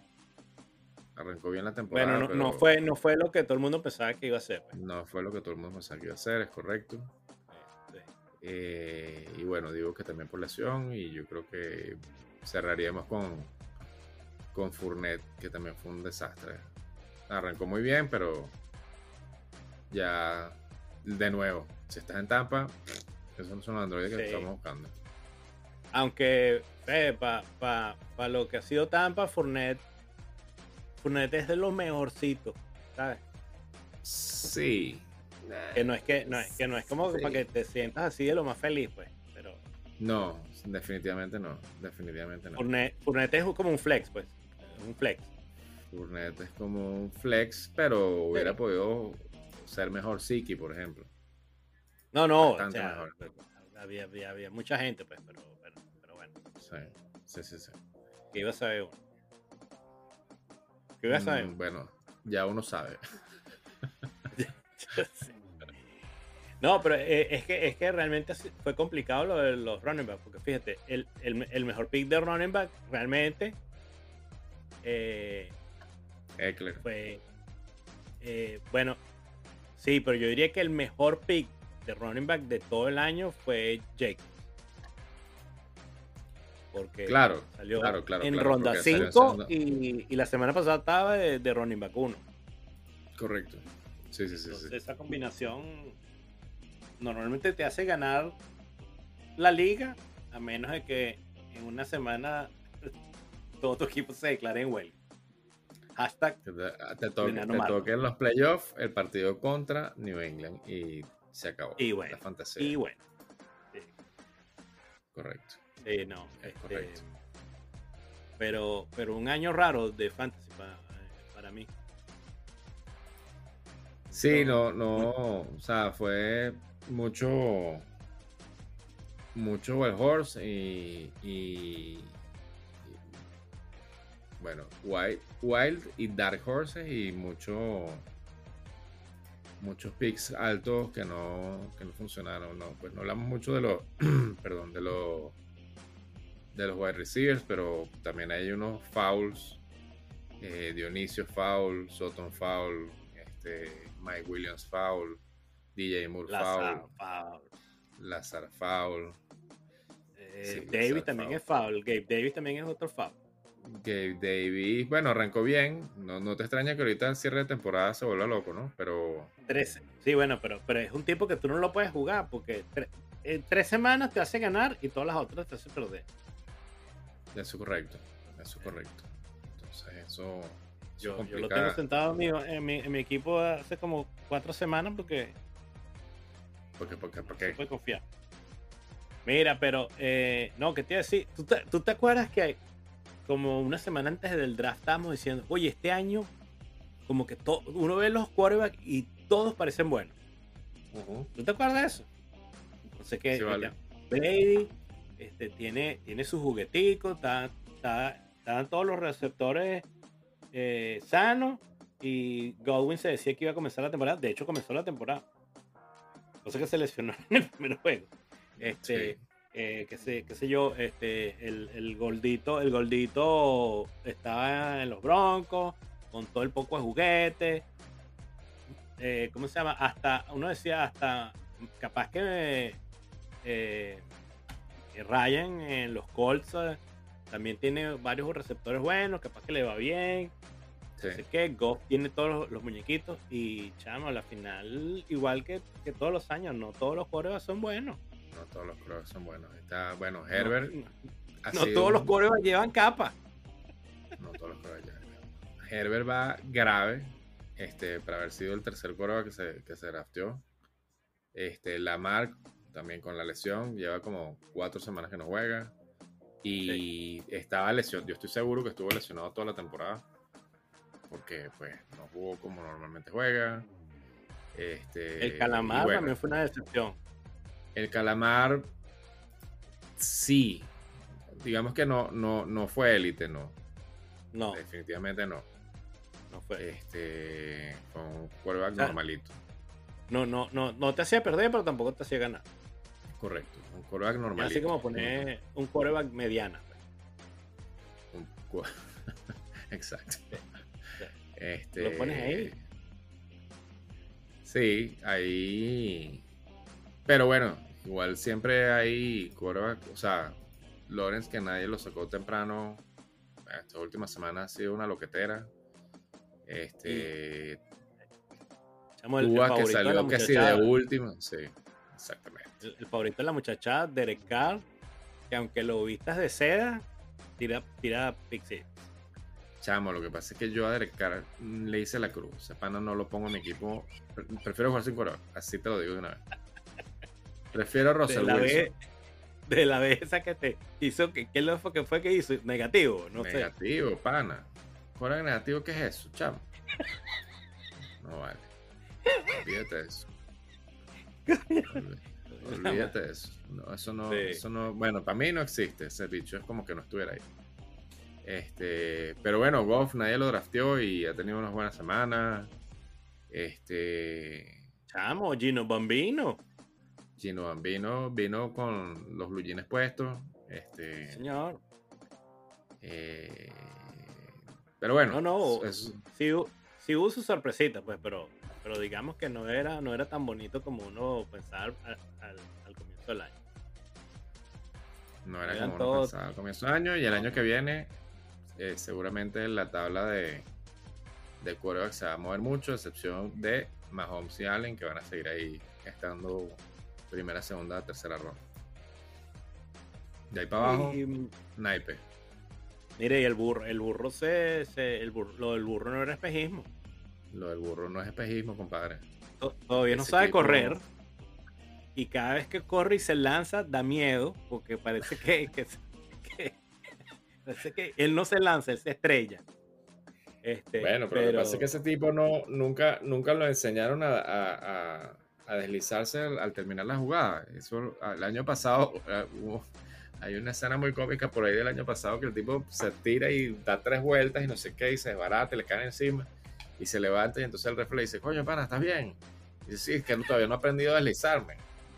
Arrancó bien la temporada.
Bueno, no, no fue, no fue lo que todo el mundo pensaba que iba a ser. pues.
no fue lo que todo el mundo pensaba que iba a hacer, es correcto.
Sí.
Eh, y bueno, digo que también por lesión. Y yo creo que cerraríamos con, con Fournette, que también fue un desastre. Arrancó muy bien, pero ya de nuevo, si estás en Tampa, esos no son los androides que
Sí.
estamos buscando.
Aunque para pa, pa lo que ha sido Tampa, Fournette, Fournette es de los mejorcitos, ¿sabes?
Sí.
Que no es que no es que no es como
Sí.
para que te sientas así de lo más feliz, pues. Pero
No, definitivamente no. Definitivamente no.
Fournette, Fournette es como un flex, pues. Un flex.
Fournette es como un flex, pero hubiera podido ser mejor Siki, por ejemplo.
No, no, o sea,
mejor.
había, había, había mucha gente, pues, pero,
Sí, sí, sí. sí.
que iba a saber uno. Que iba a saber.
Mm, bueno, ya uno sabe. [LAUGHS]
No, pero eh, es que, es que realmente fue complicado lo de los running back, porque fíjate, el, el- el mejor pick de running back realmente eh,
Eckler.
fue, eh, bueno, sí, pero yo diría que el mejor pick de running back de todo el año fue Jake. Porque
Claro,
salió
claro, claro,
en
claro,
ronda
porque salió en
5
segunda.
y, y la semana pasada estaba de, de running back 1.
Correcto. Sí, sí.
Entonces
sí.
esa combinación normalmente te hace ganar la liga, a menos de que en una semana [LAUGHS] todo tu equipo se declare en huelga. Hashtag
Que Te, te toque- te
malo.
toque en los playoffs el partido contra New England y se acabó.
Y bueno,
La fantasía.
y bueno. Sí,
Correcto.
Sí, no.
Es
este,
correcto.
pero, pero un año raro de fantasy pa- para mí.
Sí, no, no, o sea, fue mucho, mucho Wild Horse y, y- y- bueno, Wild, Wild y Dark Horses y mucho, muchos picks altos que no, que no funcionaron, no, pues no hablamos mucho de los, [CLEARS THROAT] perdón, de los, de los wide receivers, pero también hay unos fouls, eh, Dionisio foul, Sutton foul, este, Mike Williams foul, DJ Moore
Lazar,
foul,
foul.
Lazar foul.
Eh,
Sí,
Davis
Lazar
también
foul.
es foul. Gabe Davis también es otro foul.
Gabe Davis, bueno, arrancó bien. No, no te extraña que ahorita el cierre de temporada se vuelva loco, ¿no? Pero.
13. Sí, bueno, pero, pero es un tipo que tú no lo puedes jugar porque en tres semanas te hace ganar y todas las otras te hace perder.
Eso es correcto. Eso es correcto. Entonces, eso.
yo, yo, lo tengo sentado en mi, en mi, equipo hace como cuatro semanas porque.
Porque, porque, porque.
puede confiar. Mira, pero. Eh, no, ¿qué te iba a decir? ¿Tú te, ¿Tú te acuerdas que hay, como una semana antes del draft estábamos diciendo, oye, este año, como que uno ve los quarterbacks y todos parecen buenos. ¿No te acuerdas de eso? No sé qué. Brady este, tiene, tiene su juguetico, están todos los receptores eh, sanos y Godwin se decía que iba a comenzar la temporada. De hecho, comenzó la temporada. No sé que se lesionó [LAUGHS] en el primer juego. Este, eh, qué, sé, qué sé yo, este, el, el, Goldito, el Goldito estaba en los Broncos, con todo el poco de juguete. Eh, ¿Cómo se llama? Hasta, uno decía, hasta capaz que eh, Ryan en los Colts también tiene varios receptores buenos, capaz que le va bien. Así que Goff tiene todos los, muñequitos y chamo, a la final, igual que, que todos los años, no todos los jugadores son buenos
no todos los corebacks son buenos. Está, bueno, Herbert.
No, todos los corebacks llevan capa.
No todos los corebacks llevan capa. Herbert va grave este, para haber sido el tercer coreback que se, que se drafteó. Este, Lamar también con la lesión, lleva como cuatro semanas que no juega. Y estaba lesionado, yo estoy seguro que estuvo lesionado toda la temporada. Porque pues no jugó como normalmente juega. Este,
el calamar también fue una decepción.
El calamar, sí. Digamos que no, no, no fue élite, no.
No.
Definitivamente no.
No fue.
Este, fue un quarterback normalito.
No, no, no, no te hacía perder, pero tampoco te hacía ganar.
Correcto, un quarterback normalito.
Así como poner un quarterback mediana.
Pues. [LAUGHS] Exacto. Este,
Lo pones ahí.
Sí, ahí. Pero bueno, Igual siempre hay quarterback, o sea, Lawrence que nadie lo sacó temprano. Esta última semana ha sido una loquetera. Este.
Chamo, el, que salió
casi de último. Sí, exactamente.
El, favorito de la muchacha, Derek Carr, que aunque lo vistas de seda, tira, tira pixie.
Chamo, lo que pasa es que yo a Derek Carr le hice la cruz. Ese pana no lo pongo en mi equipo. Prefiero jugar sin quarterback. Así te lo digo de una vez. Prefiero a Russell
de
Wilson.
de la vez esa que te hizo, que, ¿qué fue que fue que hizo? Negativo, no
sé. Negativo, pana. ¿Cuál negativo? ¿Qué es eso, chamo? No vale. Olvídate de eso. [LAUGHS] [LAUGHS] Olvídate de eso. No, eso no, eso no, bueno, para mí no existe ese bicho, es como que no estuviera ahí. Este, pero bueno, Goff nadie lo drafteó y ha tenido unas buenas semanas. Este.
Chamo, Gino Bambino.
Gino Bambino vino con los blue puestos. Este,
Señor.
Eh, pero bueno.
No, no. Sí, sí, hubo su sorpresita, pues, pero, pero digamos que no era, no era tan bonito como uno pensaba al, comienzo del año.
No era como uno pensaba al comienzo del año. Y el año que viene, eh, seguramente la tabla de, de quarterback se va a mover mucho, a excepción de Mahomes y Allen, que van a seguir ahí estando primera, segunda, tercera ronda. De ahí para abajo, naipe.
Mire, y el burro, el burro se, el burro, lo del burro no era espejismo.
Lo del burro no es espejismo, compadre.
Todavía no sabe correr. Y cada vez que corre y se lanza, da miedo, porque parece [LAUGHS] que, parece que él no se lanza, él se estrella. Este,
bueno, pero, lo que pasa es que ese tipo no, nunca, nunca lo enseñaron a a deslizarse al, terminar la jugada. Eso el año pasado eh, hay una escena muy cómica por ahí del año pasado que el tipo se tira y da tres vueltas y no sé qué y se desbarata, le cae encima y se levanta y entonces el refle dice, coño, pana, ¿estás bien? Y dice, sí, es que todavía no he aprendido a deslizarme.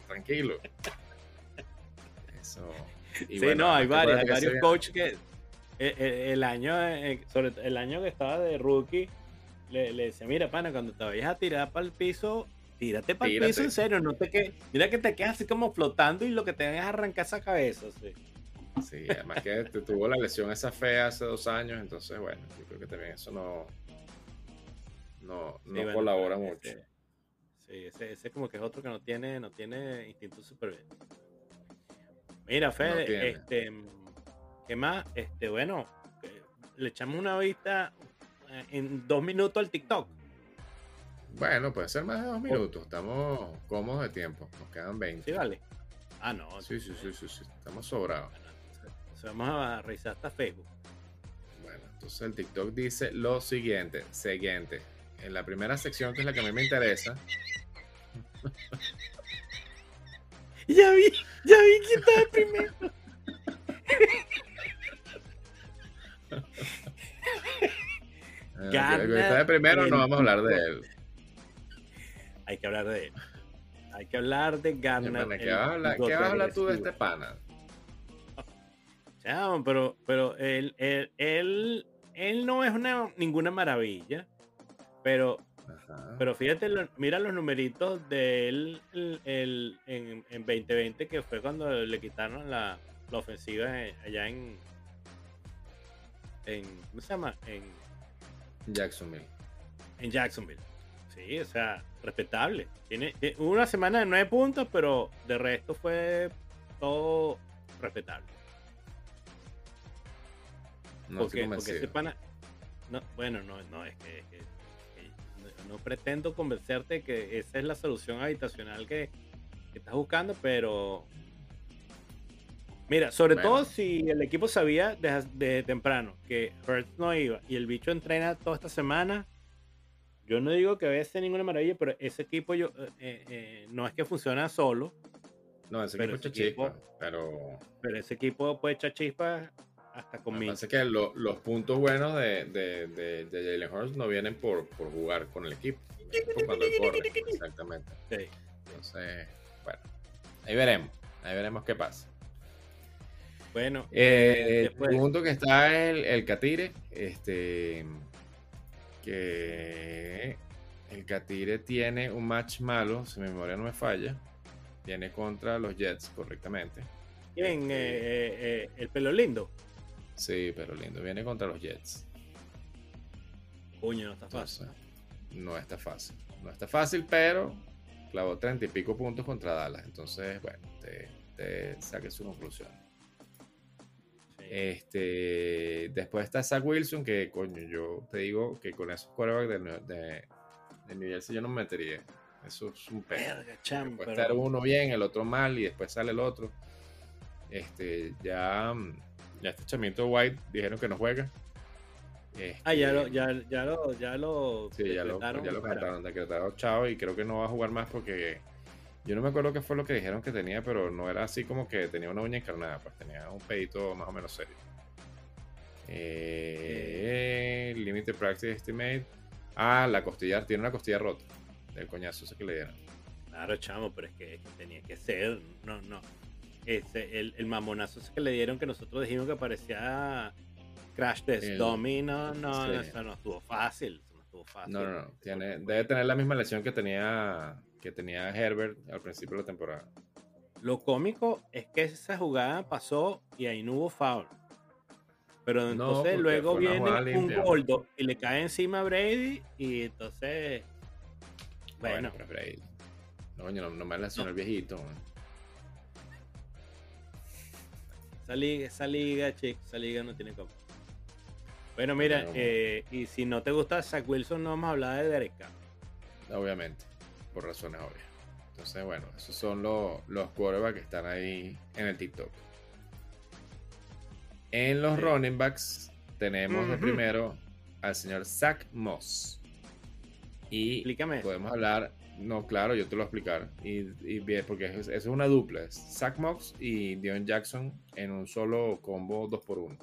Tranquilo. [LAUGHS]
Eso. sí, no, hay varios, hay varios coaches que eh, eh, el, año, sobre el año que estaba de rookie, le, le decía, mira, pana, cuando te vayas a tirar para el piso, Tírate para el piso en serio, no te que, mira que te quedas así como flotando y lo que te hagas es arrancar esa cabeza.
Sí, además que tuvo la lesión esa fea hace dos años, entonces bueno, yo creo que también eso no, no, no colabora mucho.
sí, ese, ese, como que es otro que no tiene, no tiene instinto bien Mira, Fede, este, ¿qué más? Este, bueno, le echamos una vista eh, en dos minutos al TikTok.
Bueno, puede ser más de dos minutos. Estamos cómodos de tiempo. Nos quedan 20.
Sí, vale. Ah, no.
Sí, sí, sí, sí, sí. Estamos sobrados.
vamos a revisar hasta Facebook.
Bueno, entonces el TikTok dice lo siguiente. Siguiente. En la primera sección, que es la que a mí me interesa. [LAUGHS]
ya vi, ya vi quién está de primero.
Gana el que está de primero no vamos a hablar de él.
Hay que hablar de él. Hay que hablar de Garner.
¿Qué vas a hablar, tú de este pana?
pero, pero él, él, él, no es una, ninguna maravilla. Pero, pero fíjate, mira los numeritos de él el, en, en, 2020, que fue cuando le quitaron la, la ofensiva allá en, en. ¿Cómo se llama? En
Jacksonville.
En Jacksonville. Sí, o sea, respetable. Tiene, una semana de nueve puntos, pero de resto fue todo respetable.
No porque, porque
pana, no, bueno, no, no, es que, no, pretendo convencerte que esa es la solución habitacional que, estás buscando, pero Mira, sobre todo si el equipo sabía desde, temprano que Hurts no iba y el bicho entrena toda esta semana, yo no digo que vaya a ser ninguna maravilla, pero ese equipo yo eh, eh, eh, no es que funciona solo.
No, ese equipo echa chispa, pero...
Pero ese equipo puede echar chispa hasta conmigo.
Pasa que los puntos buenos de, de, de, de Jalen Hurts no vienen por, por, jugar con el equipo, por cuando corre, exactamente. Sí. Entonces, bueno, ahí veremos, ahí veremos qué pasa.
Bueno,
el punto que está el, el Catire, este que el Catire tiene un match malo, si mi memoria no me falla. Tiene contra los Jets correctamente.
¿Quién? Este eh, eh, eh, ¿El pelo lindo?
Sí, pero lindo. Viene contra los Jets.
Puño, no está fácil.
no está fácil. No está fácil, pero clavó treinta y pico puntos contra Dallas. Entonces, bueno, te, te saque su conclusión. Este, después está Zach Wilson, que coño, yo te digo que con esos quarterbacks de, de, de New Jersey yo no me metería. Eso es un pedo. Puede estar uno bien, el otro mal y después sale el otro. Este, ya, ya este chamito White dijeron que no juega.
ah, ya lo, ya, ya lo, ya lo,
sí, ya lo, ya lo cantaron, decretaron chao y creo que no va a jugar más porque yo no me acuerdo qué fue lo que dijeron que tenía, pero no era así como que tenía una uña encarnada, pues tenía un pedito más o menos serio. Eh, Limited Practice Estimate. Ah, la costilla, tiene una costilla rota del coñazo ese que le dieron.
Claro, chamo, pero es que, tenía que ser. No, no. El, el, mamonazo que le dieron que nosotros dijimos que parecía Crash Test Dummy. No, no, eso no estuvo fácil. no estuvo fácil.
No, no, no. Tiene, debe tener la misma lesión que tenía que tenía Herbert al principio de la temporada.
Lo cómico es que esa jugada pasó y ahí no hubo foul. Pero entonces luego viene un gordo y le cae encima a Brady y entonces. Bueno.
Brady. No, no, me lesionó el viejito.
Esa liga, esa liga, chicos, esa liga no tiene como. Bueno, mira, eh, y si no te gusta Zach Wilson, no vamos a hablar de Derek
Obviamente por razones obvias. Entonces, bueno, esos son los, los quarterbacks que están ahí en el TikTok. En los running backs tenemos de primero al señor Zach Moss. Y
Explícame.
podemos hablar, no, claro, yo te lo voy a explicar. Y, bien, porque eso es una dupla. Es Zach Moss y Dion Jackson en un solo combo 2x1.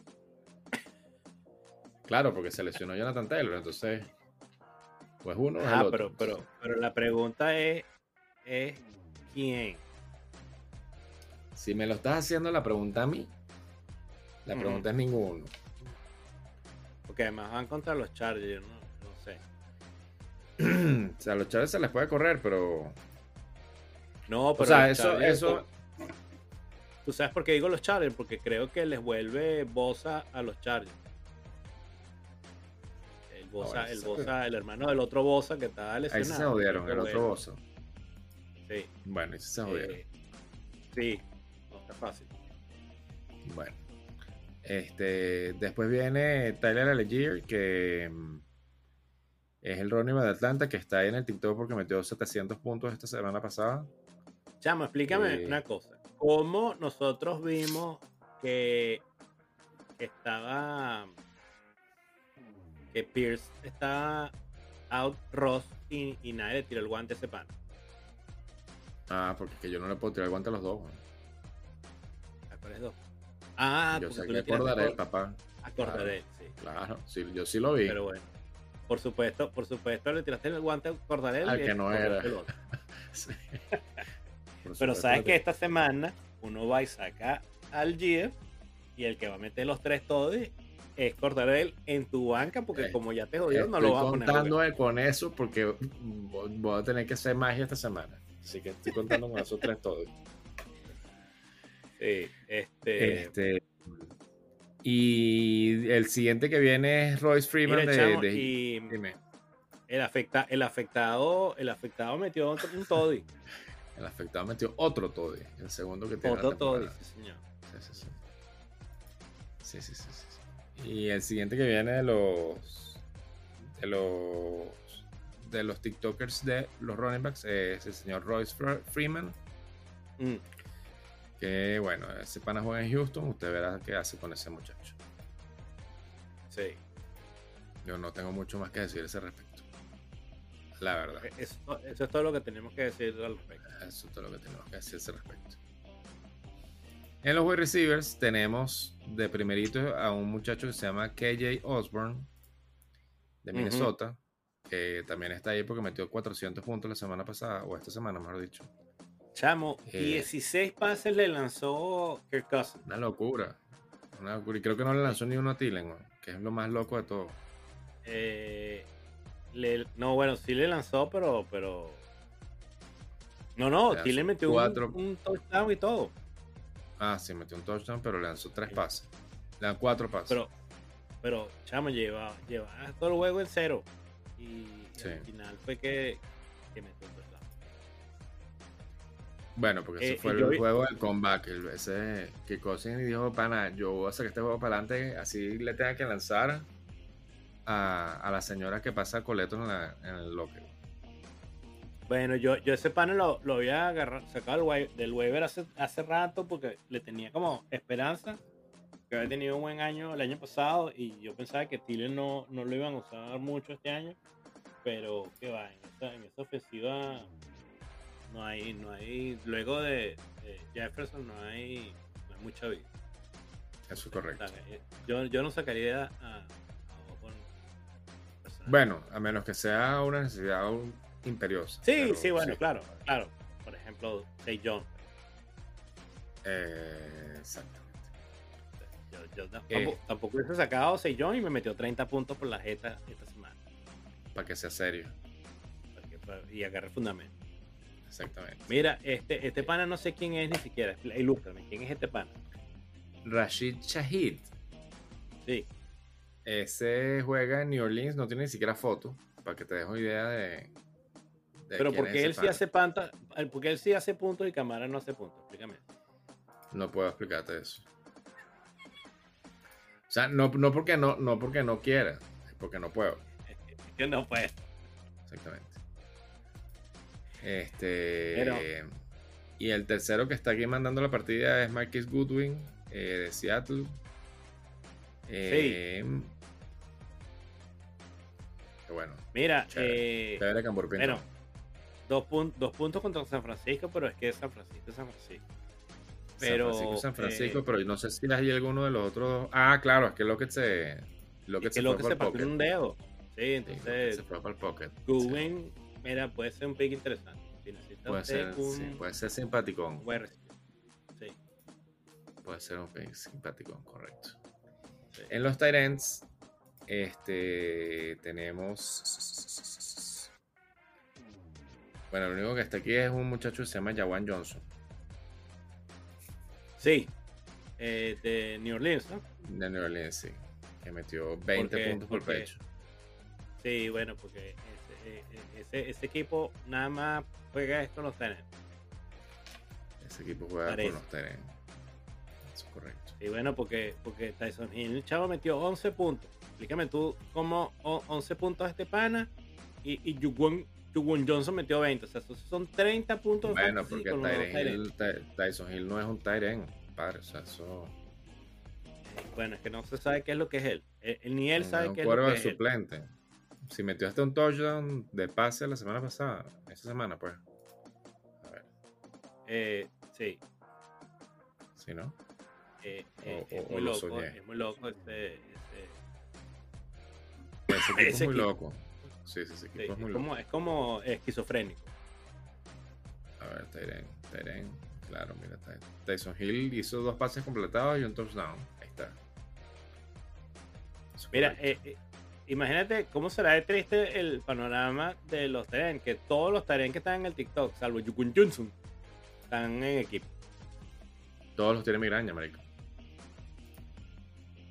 Claro, porque se lesionó Jonathan Taylor, entonces pues uno
ah, pero, pero, pero la pregunta es, es ¿quién?
Si me lo estás haciendo la pregunta a mí, la pregunta es ninguno.
Porque además van contra los Chargers, no. [CLEARS THROAT]
o sea, a los Chargers se les puede correr, pero.
No, pero.
O sea, eso, eso.
¿Tú sabes por qué digo los Chargers? Porque creo que les vuelve Bosa a los Chargers. El Bosa, el, Bosa, el hermano del otro Bosa que estaba lesionado.
Ahí se jodieron, el otro Bosa.
Sí.
Bueno, ahí se jodieron.
Eh, sí, no está fácil.
Bueno. Este, después viene Tyler Allegier, que mm, es el running de Atlanta, que está ahí en el TikTok porque metió 700 puntos esta semana pasada.
Chamo, explícame
Eh,
una cosa. ¿Cómo nosotros vimos que estaba que Pierce estaba out Ross y, y nadie le tiró el guante a ese pan?
Ah, porque es que yo no le puedo tirar el guante a los dos.
¿A cuáles dos? Ah,
yo sé que acordaré, papá.
a Cordarel, sí.
Claro, sí, yo sí lo vi.
Pero bueno. Por supuesto, por supuesto le tiraste el guante a Cordarel.
Al que no era. [LAUGHS] Sí.
Pero sabes que esta semana uno va y saca al Jeff y el que va a meter los tres todos es Cordarel en tu banca porque
Eh,
como ya te jodió no
Estoy
lo vas a poner. a
contando con eso porque voy voy a tener que hacer magia esta semana. Así que estoy contando con esos tres todos. [LAUGHS]
Sí, este,
Este, y el siguiente que viene es Royce Freeman
mira,
de,
chamo,
de-
y
dime,
el afecta, el afectado, el afectado metió otro- un toddy, [LAUGHS]
el afectado metió otro Toddy, el segundo que tiene la
otro toddy, sí, señor.
Sí, sí, sí. Sí, sí, sí, sí, sí. Y el siguiente que viene de los de los de los TikTokers de los running backs es el señor Royce Fre- Freeman,
Mm,
que bueno, ese pana juega en Houston, usted verá qué hace con ese muchacho.
sí.
Yo no tengo mucho más que decir a ese respecto. La verdad.
Eso, eso es todo lo que tenemos que decir al respecto.
Eso es todo lo que tenemos que decir a ese respecto. En los wide receivers tenemos de primerito a un muchacho que se llama KJ Osborne de. Minnesota, que también está ahí porque metió 400 puntos la semana pasada, o esta semana, mejor dicho.
Chamo,
Eh.
16 pases le lanzó Kirk Cousins.
Una locura. Una locura. Y creo que no le lanzó ni uno a weón, que es lo más loco de todo.
Eh, le- no, bueno, sí le lanzó, pero. pero... No, no,
Le lanzó
metió un-
cuatro.
un, touchdown y todo.
Ah, sí, metió un touchdown, pero le lanzó tres pases. Le dan cuatro pases.
Pero, pero, chamo, lleva, lleva todo el juego en cero. Y, y
Sí.
al final fue que, que metió un.
Bueno, porque ese
Eh,
fue
y
el
vi-
juego del comeback. el- ese que Cousins dijo, pana, yo voy a sacar este juego para adelante, así le tenga que lanzar a, a la señora que pasa coleto en, la- en el locker.
Bueno, yo, yo ese panel lo, lo había agarrado, sacado del, del waiver hace, hace rato porque le tenía como esperanza que había tenido un buen año el año pasado y yo pensaba que Thielen no, no lo iban a usar mucho este año, pero que va, en esa, en esa ofensiva no hay, no hay, luego de, de Jefferson no hay, no hay mucha vida.
Eso es correcto.
Eh, Yo, yo no sacaría a, a Osborne.
Bueno, a menos que sea una necesidad imperiosa.
Sí,
pero
sí, bueno, claro, claro. Por ejemplo, Say John.
Eh, exactamente.
Yo, yo tampoco,
Eh.
tampoco hubiese sacado 6 John y me metió 30 puntos por la jeta esta semana.
Para que sea serio.
Fue- y agarré fundamento.
Exactamente.
Mira, este, este pana no sé quién es ni siquiera. Ilústrame, ¿quién es este pana?
Rashid Shahid.
Sí.
Ese juega en New Orleans, no tiene ni siquiera foto, para que te dejo idea de. de
Pero porque
es
él sí hace panta, porque él sí hace puntos y Camara no hace puntos. Explícame.
No puedo explicarte eso. O sea, no, no porque no, no porque no quiera, es porque no puedo.
Que no pues.
Exactamente. Este.
Pero-
Y el tercero que está aquí mandando la partida es Marquis Goodwin eh, de Seattle. Eh, que bueno,
Mira,
Chévere.
eh,
chévere
bueno, dos, pun- dos puntos contra San Francisco, pero es que es San Francisco es San Francisco.
San Francisco, San Francisco,
eh,
pero no sé si hay alguno de los otros. Ah, claro, es que lo que se. Lo que se fue
que se partió un dedo. Sí,
Sí,
entonces
se fue para el pocket. Sí.
Mira, puede ser un pick interesante. Si
Puede ser,
un
sí, puede ser simpaticón.
Sí,
Puede ser un pick simpaticón, correcto.
sí.
En los Tyrants, este tenemos. Bueno, lo único que está aquí es un muchacho que se llama Jawan Johnson.
Sí, eh, de New Orleans, ¿no?
De New Orleans, sí. Que metió 20
Porque-
puntos por
porque-
pecho.
Sí, bueno, porque eh, ese, ese equipo nada más juega esto los tenés.
Ese equipo juega
Parece.
con los Teren. Eso es correcto.
Y bueno, porque, porque Tyson Hill, el chavo, metió 11 puntos. Explícame tú cómo o- 11 puntos este pana y, y Juwan Johnson metió 20. O sea, son 30 puntos.
Bueno, porque. Hill, Ty- Tyson Hill no es un Tyren, padre. O sea, eso.
Bueno, es que no se sabe qué es lo que es él. Eh, él- ni él sabe qué es lo que es él.
Si metió hasta un touchdown de pase la semana pasada, esa semana, pues. A ver,
Eh, sí.
si no.
eh, eh,
o-
es
o
muy
lo
loco.
soñé.
Es muy loco este. este-
Ese equipo [LAUGHS]
Ese
es muy
equipo.
loco. Sí, sí, ese equipo
sí,
es muy
es,
loco.
como, es como esquizofrénico.
A ver, Tyren, Tyren. Claro, mira, Ty- Tyson Hill hizo dos pases completados y un touchdown. Ahí está.
Mira, eh, eh, imagínate cómo será de triste el panorama de los Taren, que todos los Taren que están en el TikTok, salvo Yukun Johnson, están en equipo.
Todos los tienen migraña, marico.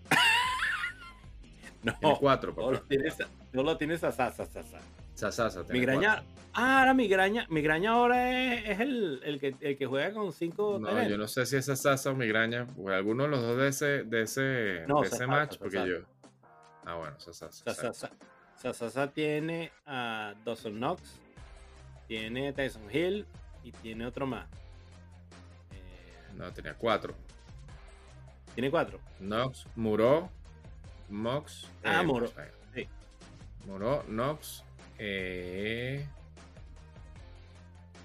[LAUGHS]
No,
Tiene cuatro,
todos
papá.
los tienes, todos los tienes a sa, sa, sa, sa.
Sasasa
Migraña.
cuatro.
Ah, ahora migraña. Migraña ahora es, es el, el, que, el que juega con cinco
No, yo no sé si es Sasasa o migraña. o alguno de los dos de ese, de ese,
No,
de ese match, porque yo. Ah, bueno, Sasasa.
Sa, sa, sa. Sa, sa, sa tiene a Dawson Knox, tiene a Tyson Hill y tiene otro más. Eh,
No, tenía cuatro.
tiene cuatro.
Knox, Muró, Mox.
Ah,
eh,
Muró, sí.
Muró, Knox, eh,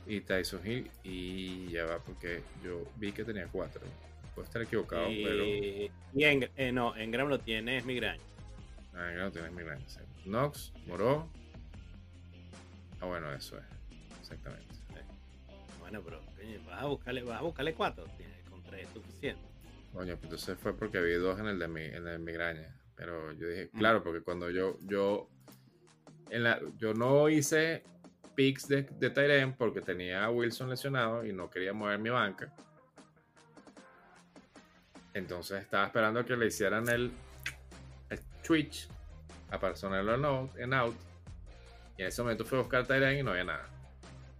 y Tyson Hill. Y ya va, porque yo vi que tenía cuatro. Puedo estar equivocado, pero.
Y, eh, no, Engram lo tiene es migraña.
Ah, no tienes. Knox, Muró. Ah, bueno, eso es. Exactamente.
Bueno, pero coño, vas a buscarle, vas a buscarle cuatro. Tiene, con tres es suficiente.
Coño, pues entonces fue porque vi dos en el de mi, en el de migraña. Pero yo dije,
Mm.
claro, porque cuando yo, yo, en la, yo no hice picks de, de Tyrion porque tenía a Wilson lesionado y no quería mover mi banca. Entonces estaba esperando que le hicieran el Twitch para ponerlo en out, en out. Y en ese momento fui a buscar Tyrion y no había nada.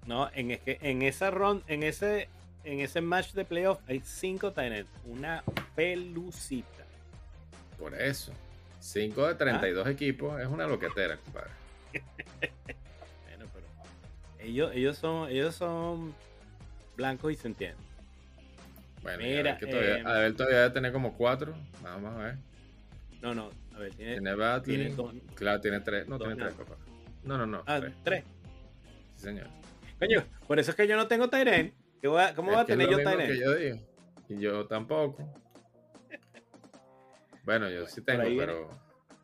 No, en, es que en esa ron, en ese, en ese match de playoff hay cinco Tyrants. Una pelucita.
Por eso. 5 de 32 equipos es una loquetera, compadre. [LAUGHS]
Bueno, pero ellos, ellos son, ellos son blancos y se entienden.
Bueno,
Mira,
Mira, que todavía,
eh,
todavía debe tener como cuatro. Vamos a ver.
No, no, a ver, tiene,
Tiene Batley.
tiene dos.
Claro, tiene tres. No, tiene tres, papá. No, no, no.
Ah,
tres.
tres.
Sí, señor.
Coño, por eso es que yo no tengo Tyrant. ¿Cómo voy a tener yo
que yo digo. Y yo tampoco. Bueno, yo sí
por
tengo,
viene.
pero.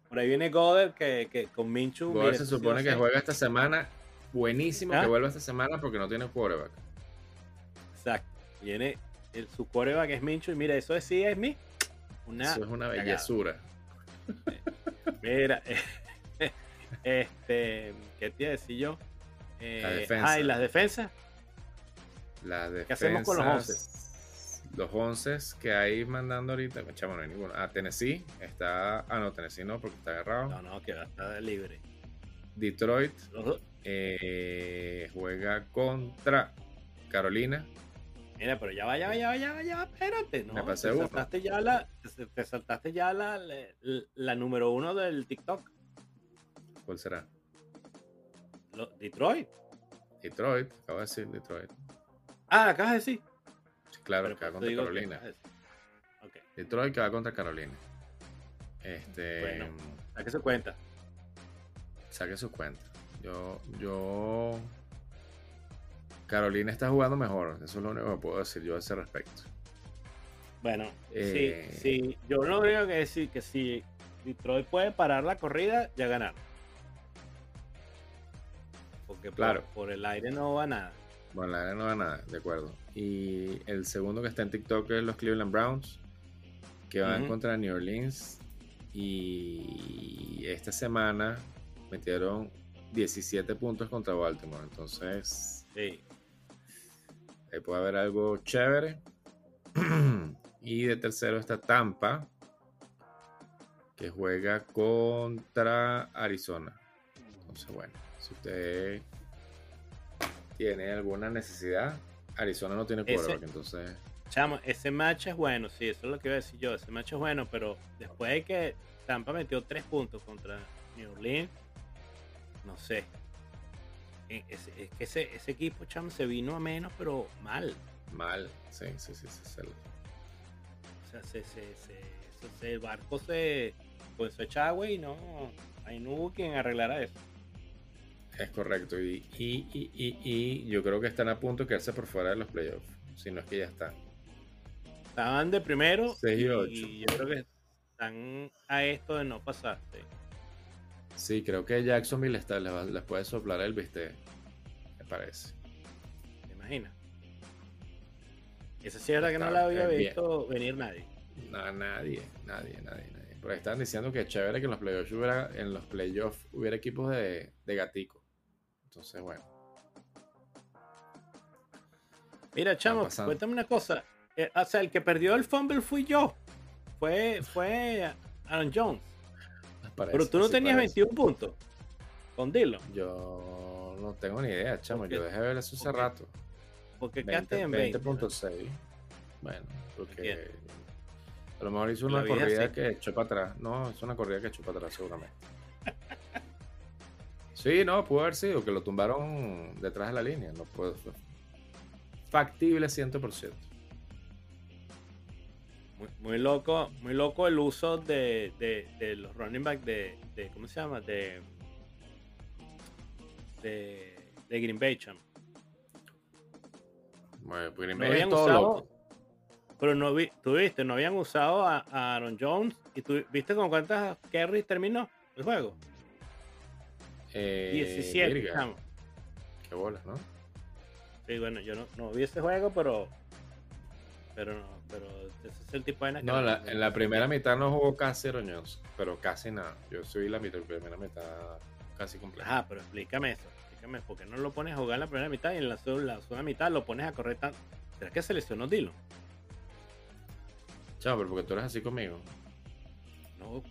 Por ahí viene Goddard que, que con Minchu. Mira,
se
sí
supone que juega esta semana. Buenísimo
¿Ah?
que vuelva esta semana porque no tiene quarterback.
Exacto. Viene el, su quarterback es Minchu y mira, eso sí es mi. Una,
Eso es una bellezura.
Mira, [LAUGHS] este, ¿qué te iba a decir yo? Eh,
La defensa.
Ah, y las defensas.
Las defensas.
¿Qué hacemos con los once?
Los 11 que hay mandando ahorita, chamo, no hay ninguno. Ah, Tennessee está. Ah, no, Tennessee no, porque está agarrado.
No, no, que va a estar libre.
Detroit eh, juega contra Carolina.
Mira, pero ya va, ya va, ya va, ya va, ya va, espérate, ¿no?
Me pasé
te
uno.
saltaste ya la, te, te saltaste ya la, la, la número uno del TikTok.
¿Cuál será?
Lo- Detroit.
Detroit, acabo de decir Detroit.
Ah, acabas de decir.
Sí, claro,
Pero
que va contra
que
Carolina. Detroit que va contra Carolina. Este.
Bueno. ¿a qué se cuenta?
Saque su cuenta. Yo, yo. Carolina está jugando mejor. Eso es lo único que puedo decir yo a ese respecto.
Bueno,
Eh,
sí, sí, yo lo único que decir que si Detroit puede parar la corrida, ya ganaron. Porque por-
Claro.
por, el aire no va nada.
Bueno, la no va nada, de acuerdo. Y el segundo que está en TikTok es los Cleveland Browns, que van contra New Orleans. Y esta semana metieron 17 puntos contra Baltimore. Entonces,
Sí.
Ahí puede haber algo chévere. [CLEARS THROAT] y de tercero está Tampa, que juega contra Arizona. Entonces, bueno, si usted tiene alguna necesidad, Arizona no tiene quarterback, entonces...
Chamo, ese match es bueno, sí, eso es lo que iba a decir yo, ese match es bueno, pero después de que Tampa metió tres puntos contra New Orleans, no sé. Eh, es, que ese, equipo, chamo, se vino a menos, pero mal.
Mal, sí, sí, sí, sí.
O sea, se, se, se, el barco se pues se echaba agua y no, ahí no hubo quien arreglara eso.
Es correcto, y, y, y, y, yo creo que están a punto de quedarse por fuera de los playoffs, si no es que ya están.
Estaban de primero y, yo creo que están a esto de no pasar.
Sí, creo que Jacksonville está, les, puede soplar el viste, me parece.
¿Te imaginas? Esa sí es verdad que no la había visto venir nadie.
No, nadie, nadie, nadie, nadie. Pero están diciendo que es chévere que en los playoffs hubiera, en los playoffs hubiera equipos de, de gatico. Entonces, bueno.
Mira, chamo, cuéntame una cosa. Eh, o sea, el que perdió el fumble fui yo. Fue, fue Aaron Jones. Pero tú no tenías 21 puntos con Dilo.
Yo no tengo ni idea, chamo. Yo dejé ver eso hace rato.
Porque quedaste en 20.6.
Bueno, porque a lo mejor hizo una corrida que echó para atrás. No, es una corrida que echó para atrás, seguramente. [LAUGHS] sí, no, pudo haber sido que lo tumbaron detrás de la línea. No puedo. Factible 100%.
Muy, loco, muy loco el uso de, de, los running back de, de, ¿cómo se llama? De, de, de Green Bay, cham.
Bueno, pues Green Bay es todo loco.
Pero no vi, tú viste, no habían usado a, Aaron Jones y tú viste con cuántas carries terminó el juego.
Eh, 17, Qué bolas, ¿no?
Sí, bueno, yo no, no vi ese juego, pero pero no, pero ese es el tipo de
No, en la primera mitad no jugó casi Jones, pero casi nada. Yo soy la mitad, primera mitad casi completa.
Ah, pero explícame eso, explícame, ¿por qué no lo pones a jugar en la primera mitad y en la, la segunda mitad lo pones a correr tan... ¿Será que se lesionó Dilo?
Chao, pero porque tú eres así conmigo.
No,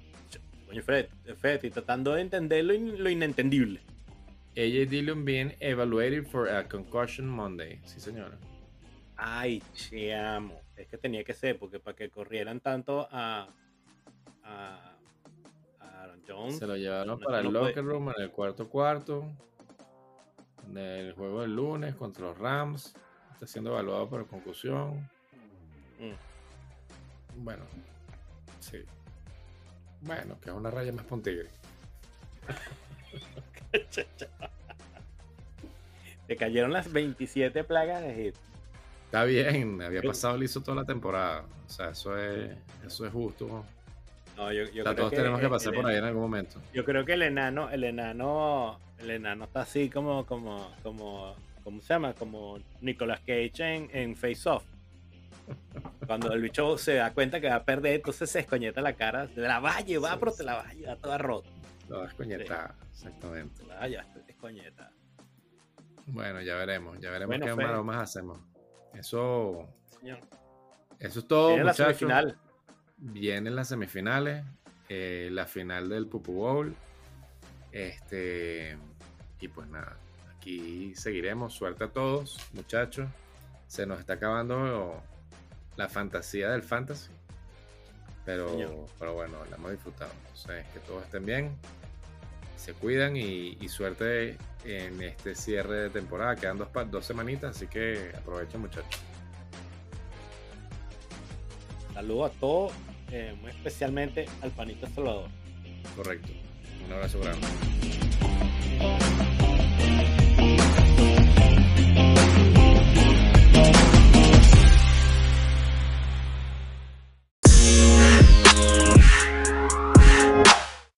coño, Fred, Fred, estoy tratando de entender lo, inentendible.
AJ Dillon being evaluated for a concussion Monday. Sí, señora.
Ay, amo. Es que tenía que ser, porque para que corrieran tanto a, a, Aaron Jones.
Se lo llevaron para el locker room en el cuarto cuarto. En el juego del lunes contra los Rams. Está siendo evaluado por concusión. Mm. Bueno, sí. Bueno, que es una raya más pontigre. [LAUGHS]
Te cayeron las 27 plagas de hit.
Está bien, había pasado liso toda la temporada. O sea, eso es, eso es justo.
No, yo,
todos tenemos que pasar por ahí en algún momento.
Yo creo que el enano, el enano, el enano está así como, como, como, ¿cómo se llama? Como Nicolas Cage en, en Face Off. Cuando el bicho se da cuenta que va a perder, entonces se escoñeta la cara de la va, pero te la va toda rota.
La va a escoñetar, exactamente.
La valla, escoñeta.
Bueno, ya veremos, ya veremos qué más hacemos. Eso. Eso es todo. Viene la semifinal. Vienen las semifinales. Eh, la final del Pupu Bowl. Este. Y pues nada. Aquí seguiremos. Suerte a todos, muchachos. Se nos está acabando la fantasía del fantasy. Pero, pero bueno, la hemos disfrutado. Entonces, que todos estén bien. Se cuidan y, y suerte en este cierre de temporada. Quedan dos, dos semanitas, así que aprovechen muchachos.
Saludos a todos, eh, muy especialmente al panito Salvador.
Correcto. Un abrazo grande.